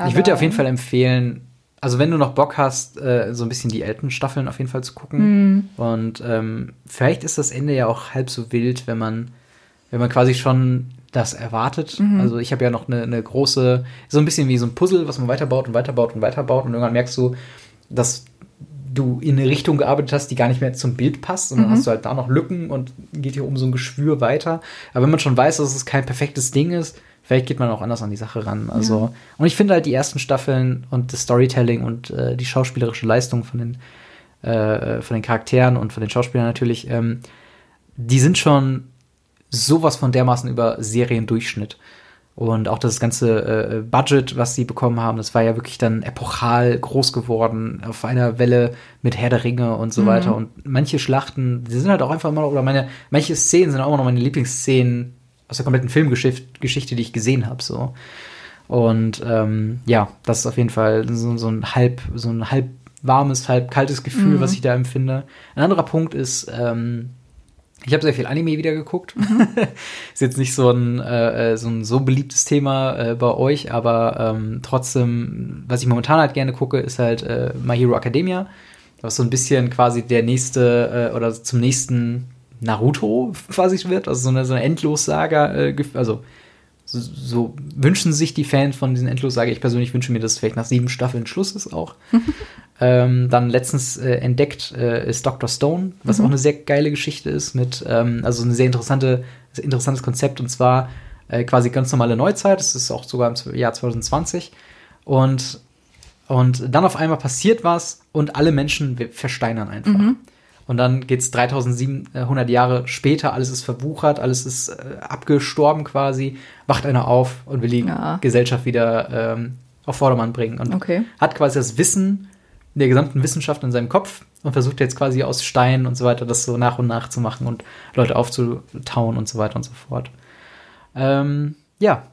[SPEAKER 1] Ich würde dir auf jeden Fall empfehlen, also wenn du noch Bock hast, äh, so ein bisschen die alten Staffeln auf jeden Fall zu gucken.
[SPEAKER 2] Mhm.
[SPEAKER 1] Und ähm, vielleicht ist das Ende ja auch halb so wild, wenn man, wenn man quasi schon das erwartet.
[SPEAKER 2] Mhm.
[SPEAKER 1] Also ich habe ja noch eine, eine große, so ein bisschen wie so ein Puzzle, was man weiterbaut und weiterbaut und weiterbaut. Und irgendwann merkst du, dass du in eine Richtung gearbeitet hast, die gar nicht mehr zum Bild passt. Und dann
[SPEAKER 2] Mhm.
[SPEAKER 1] hast du halt da noch Lücken und geht hier um so ein Geschwür weiter. Aber wenn man schon weiß, dass es kein perfektes Ding ist, vielleicht geht man auch anders an die Sache ran. Also, und ich finde halt die ersten Staffeln und das Storytelling und äh, die schauspielerische Leistung von den, äh, von den Charakteren und von den Schauspielern natürlich, ähm, die sind schon sowas von dermaßen über Seriendurchschnitt. Und auch das ganze äh, Budget, was sie bekommen haben, das war ja wirklich dann epochal groß geworden, auf einer Welle mit Herr der Ringe und so weiter. Und manche Schlachten, die sind halt auch einfach immer noch, oder meine, manche Szenen sind auch immer noch meine Lieblingsszenen aus der kompletten Filmgeschichte, Geschichte, die ich gesehen habe. So. Und ähm, ja, das ist auf jeden Fall so, so ein halb, so ein halb warmes, halb kaltes Gefühl, was ich da empfinde. Ein anderer Punkt ist, ähm, ich habe sehr viel Anime wieder geguckt. *laughs* ist jetzt nicht so ein, äh, äh, so ein so beliebtes Thema äh, bei euch, aber ähm, trotzdem, was ich momentan halt gerne gucke, ist halt äh, My Hero Academia. Was so ein bisschen quasi der nächste äh, oder zum nächsten Naruto *laughs* quasi wird. Also so eine, so eine Endlossaga, äh, also so, so wünschen sich die Fans von diesen Endlossaga. Ich persönlich wünsche mir, dass es vielleicht nach sieben Staffeln Schluss ist auch. *laughs* ähm, dann letztens äh, entdeckt äh, ist Dr. Stone, was auch eine sehr geile Geschichte ist mit, ähm, also ein sehr interessante, sehr interessantes Konzept und zwar äh, quasi ganz normale Neuzeit. Das ist auch sogar im Jahr 2020 und und dann auf einmal passiert was und alle Menschen versteinern einfach. Und dann geht's 3700 Jahre später, alles ist verwuchert, alles ist äh, abgestorben quasi, wacht einer auf und will die
[SPEAKER 2] Ja.
[SPEAKER 1] Gesellschaft wieder ähm, auf Vordermann bringen. Und
[SPEAKER 2] Okay.
[SPEAKER 1] hat quasi das Wissen der gesamten Wissenschaft in seinem Kopf und versucht jetzt quasi aus Stein und so weiter das so nach und nach zu machen und Leute aufzutauen und so weiter und so fort. Ähm, ja.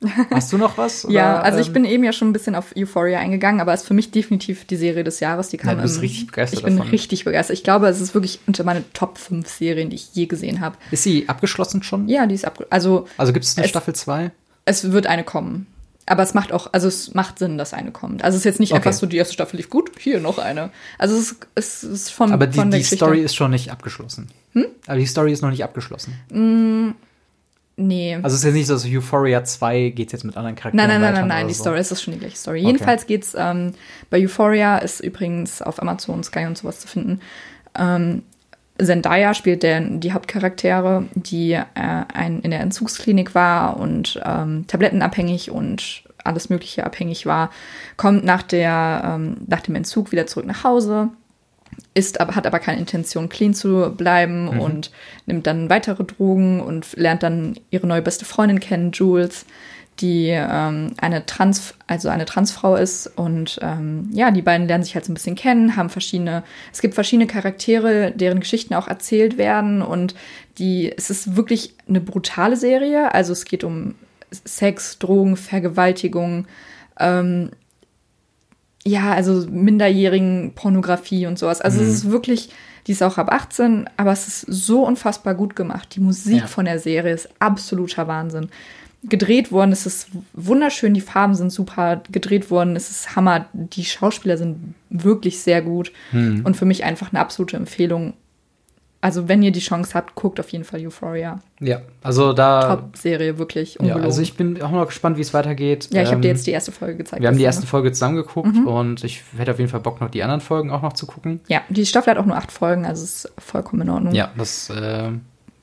[SPEAKER 1] *laughs* Hast du noch was?
[SPEAKER 2] Ja,
[SPEAKER 1] oder,
[SPEAKER 2] also ich
[SPEAKER 1] ähm,
[SPEAKER 2] bin eben ja schon ein bisschen auf Euphoria eingegangen, aber es ist für mich definitiv die Serie des Jahres. Die kam
[SPEAKER 1] Ja, du bist
[SPEAKER 2] im-
[SPEAKER 1] richtig begeistert
[SPEAKER 2] Ich bin
[SPEAKER 1] davon.
[SPEAKER 2] richtig begeistert. Ich glaube, es ist wirklich unter meine Top 5 Serien, die ich je gesehen habe.
[SPEAKER 1] Ist sie abgeschlossen schon?
[SPEAKER 2] Ja, die ist abge... Also
[SPEAKER 1] Also gibt es eine Staffel 2?
[SPEAKER 2] es wird eine kommen. Aber es macht auch, also es macht Sinn, dass eine kommt. Also es ist jetzt nicht
[SPEAKER 1] Okay.
[SPEAKER 2] einfach so, die erste Staffel lief gut, hier noch eine. Also es ist, es ist von,
[SPEAKER 1] Aber die,
[SPEAKER 2] von
[SPEAKER 1] die. Story ist schon nicht abgeschlossen.
[SPEAKER 2] Hm?
[SPEAKER 1] Aber die Story ist noch nicht abgeschlossen.
[SPEAKER 2] Nee.
[SPEAKER 1] Also es ist jetzt nicht so, dass Euphoria 2 geht jetzt mit anderen Charakteren
[SPEAKER 2] Nein, nein, nein, nein, nein, die
[SPEAKER 1] so.
[SPEAKER 2] Story ist schon die gleiche Story.
[SPEAKER 1] Okay.
[SPEAKER 2] Jedenfalls geht's ähm, bei Euphoria ist übrigens auf Amazon, Sky und sowas zu finden. Ähm, Zendaya spielt der, die Hauptcharaktere, die äh, ein, in der Entzugsklinik war und ähm, tablettenabhängig und alles Mögliche abhängig war, kommt nach, der, ähm, nach dem Entzug wieder zurück nach Hause, ist aber, hat aber keine Intention, clean zu bleiben und nimmt dann weitere Drogen und lernt dann ihre neue beste Freundin kennen, Jules, die ähm, eine Trans, also eine Transfrau ist. Und ähm, ja, die beiden lernen sich halt so ein bisschen kennen, haben verschiedene, es gibt verschiedene Charaktere, deren Geschichten auch erzählt werden. Und die, es ist wirklich eine brutale Serie. Also es geht um Sex, Drogen, Vergewaltigung, ähm, ja, also minderjährigen Pornografie und sowas. Also es ist wirklich, die ist auch ab 18, aber es ist so unfassbar gut gemacht. Die Musik
[SPEAKER 1] Ja.
[SPEAKER 2] von der Serie ist absoluter Wahnsinn. Gedreht worden, es ist wunderschön, die Farben sind super gedreht worden, es ist Hammer, die Schauspieler sind wirklich sehr gut und für mich einfach eine absolute Empfehlung. Also wenn ihr die Chance habt, guckt auf jeden Fall Euphoria.
[SPEAKER 1] Ja, also da.
[SPEAKER 2] Top-Serie, wirklich
[SPEAKER 1] Ja,
[SPEAKER 2] ungelogen.
[SPEAKER 1] also ich bin auch noch gespannt, wie es weitergeht.
[SPEAKER 2] ja, ich habe dir
[SPEAKER 1] Ähm,
[SPEAKER 2] jetzt die erste Folge gezeigt.
[SPEAKER 1] Wir haben die erste Folge zusammen geguckt
[SPEAKER 2] Mhm.
[SPEAKER 1] und ich hätte auf jeden Fall Bock, noch die anderen Folgen auch noch zu gucken.
[SPEAKER 2] Ja, die Staffel hat auch nur acht Folgen, also es ist vollkommen in Ordnung.
[SPEAKER 1] Ja, das äh,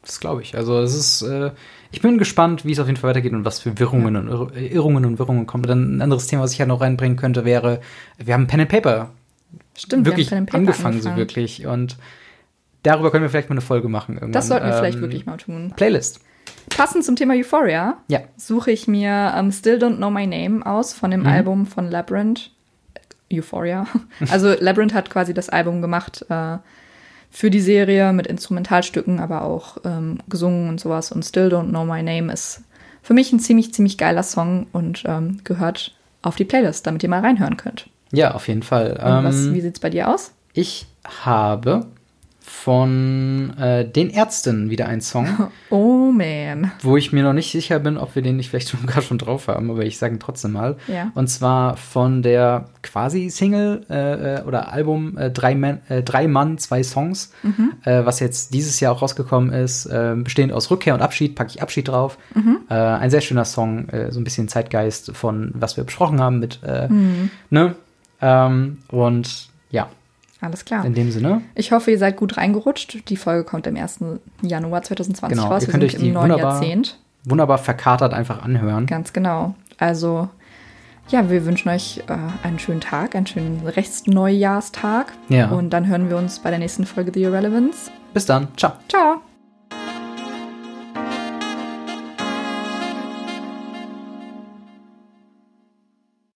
[SPEAKER 1] das glaube ich. Also es ist, äh, ich bin gespannt, wie es auf jeden Fall weitergeht und was für Wirrungen und Irr- Irrungen und Wirrungen kommen. Dann ein anderes Thema, was ich ja noch reinbringen könnte, wäre, wir haben Pen and Paper
[SPEAKER 2] Stimmt,
[SPEAKER 1] wirklich
[SPEAKER 2] wir haben Pen and Paper
[SPEAKER 1] angefangen, so wirklich. Und darüber können wir vielleicht mal eine Folge machen irgendwann.
[SPEAKER 2] Das sollten wir vielleicht
[SPEAKER 1] Ähm,
[SPEAKER 2] wirklich mal tun.
[SPEAKER 1] Playlist.
[SPEAKER 2] Passend zum Thema Euphoria
[SPEAKER 1] Ja.
[SPEAKER 2] suche ich mir ähm, Still Don't Know My Name aus von dem
[SPEAKER 1] Mhm.
[SPEAKER 2] Album von Labyrinth. Euphoria. *laughs* Also Labyrinth hat quasi das Album gemacht äh, für die Serie mit Instrumentalstücken, aber auch ähm, gesungen und sowas. Und Still Don't Know My Name ist für mich ein ziemlich, ziemlich geiler Song und ähm, gehört auf die Playlist, damit ihr mal reinhören könnt.
[SPEAKER 1] Ja, auf jeden Fall.
[SPEAKER 2] Was,
[SPEAKER 1] Ähm,
[SPEAKER 2] wie sieht's bei dir aus?
[SPEAKER 1] ich habe von äh, den Ärzten wieder einen Song, *laughs*
[SPEAKER 2] Oh man.
[SPEAKER 1] wo ich mir noch nicht sicher bin, ob wir den nicht vielleicht *laughs* sogar schon drauf haben, aber ich sage ihn trotzdem mal.
[SPEAKER 2] Ja.
[SPEAKER 1] Und zwar von der quasi Single äh, äh, oder Album äh, drei, Man, äh, drei Mann, zwei Songs, äh, was jetzt dieses Jahr auch rausgekommen ist, bestehend aus Rückkehr und Abschied, packe ich Abschied drauf. Äh, ein sehr schöner Song, so ein bisschen Zeitgeist von was wir besprochen haben mit, äh, ne? Ähm, und ja,
[SPEAKER 2] Alles klar.
[SPEAKER 1] in dem Sinne.
[SPEAKER 2] Ich hoffe, ihr seid gut reingerutscht. Die Folge kommt am 1. Januar 2020
[SPEAKER 1] Genau,
[SPEAKER 2] raus.
[SPEAKER 1] ihr
[SPEAKER 2] Wir
[SPEAKER 1] könnt euch die
[SPEAKER 2] im neuen
[SPEAKER 1] wunderbar-
[SPEAKER 2] Jahrzehnt.
[SPEAKER 1] Wunderbar verkatert einfach anhören.
[SPEAKER 2] Ganz genau. Also, ja, wir wünschen euch äh, einen schönen Tag, einen schönen Restneujahrstag.
[SPEAKER 1] Ja.
[SPEAKER 2] Und dann hören wir uns bei der nächsten Folge The Irrelevance.
[SPEAKER 1] Bis dann. Ciao.
[SPEAKER 2] Ciao!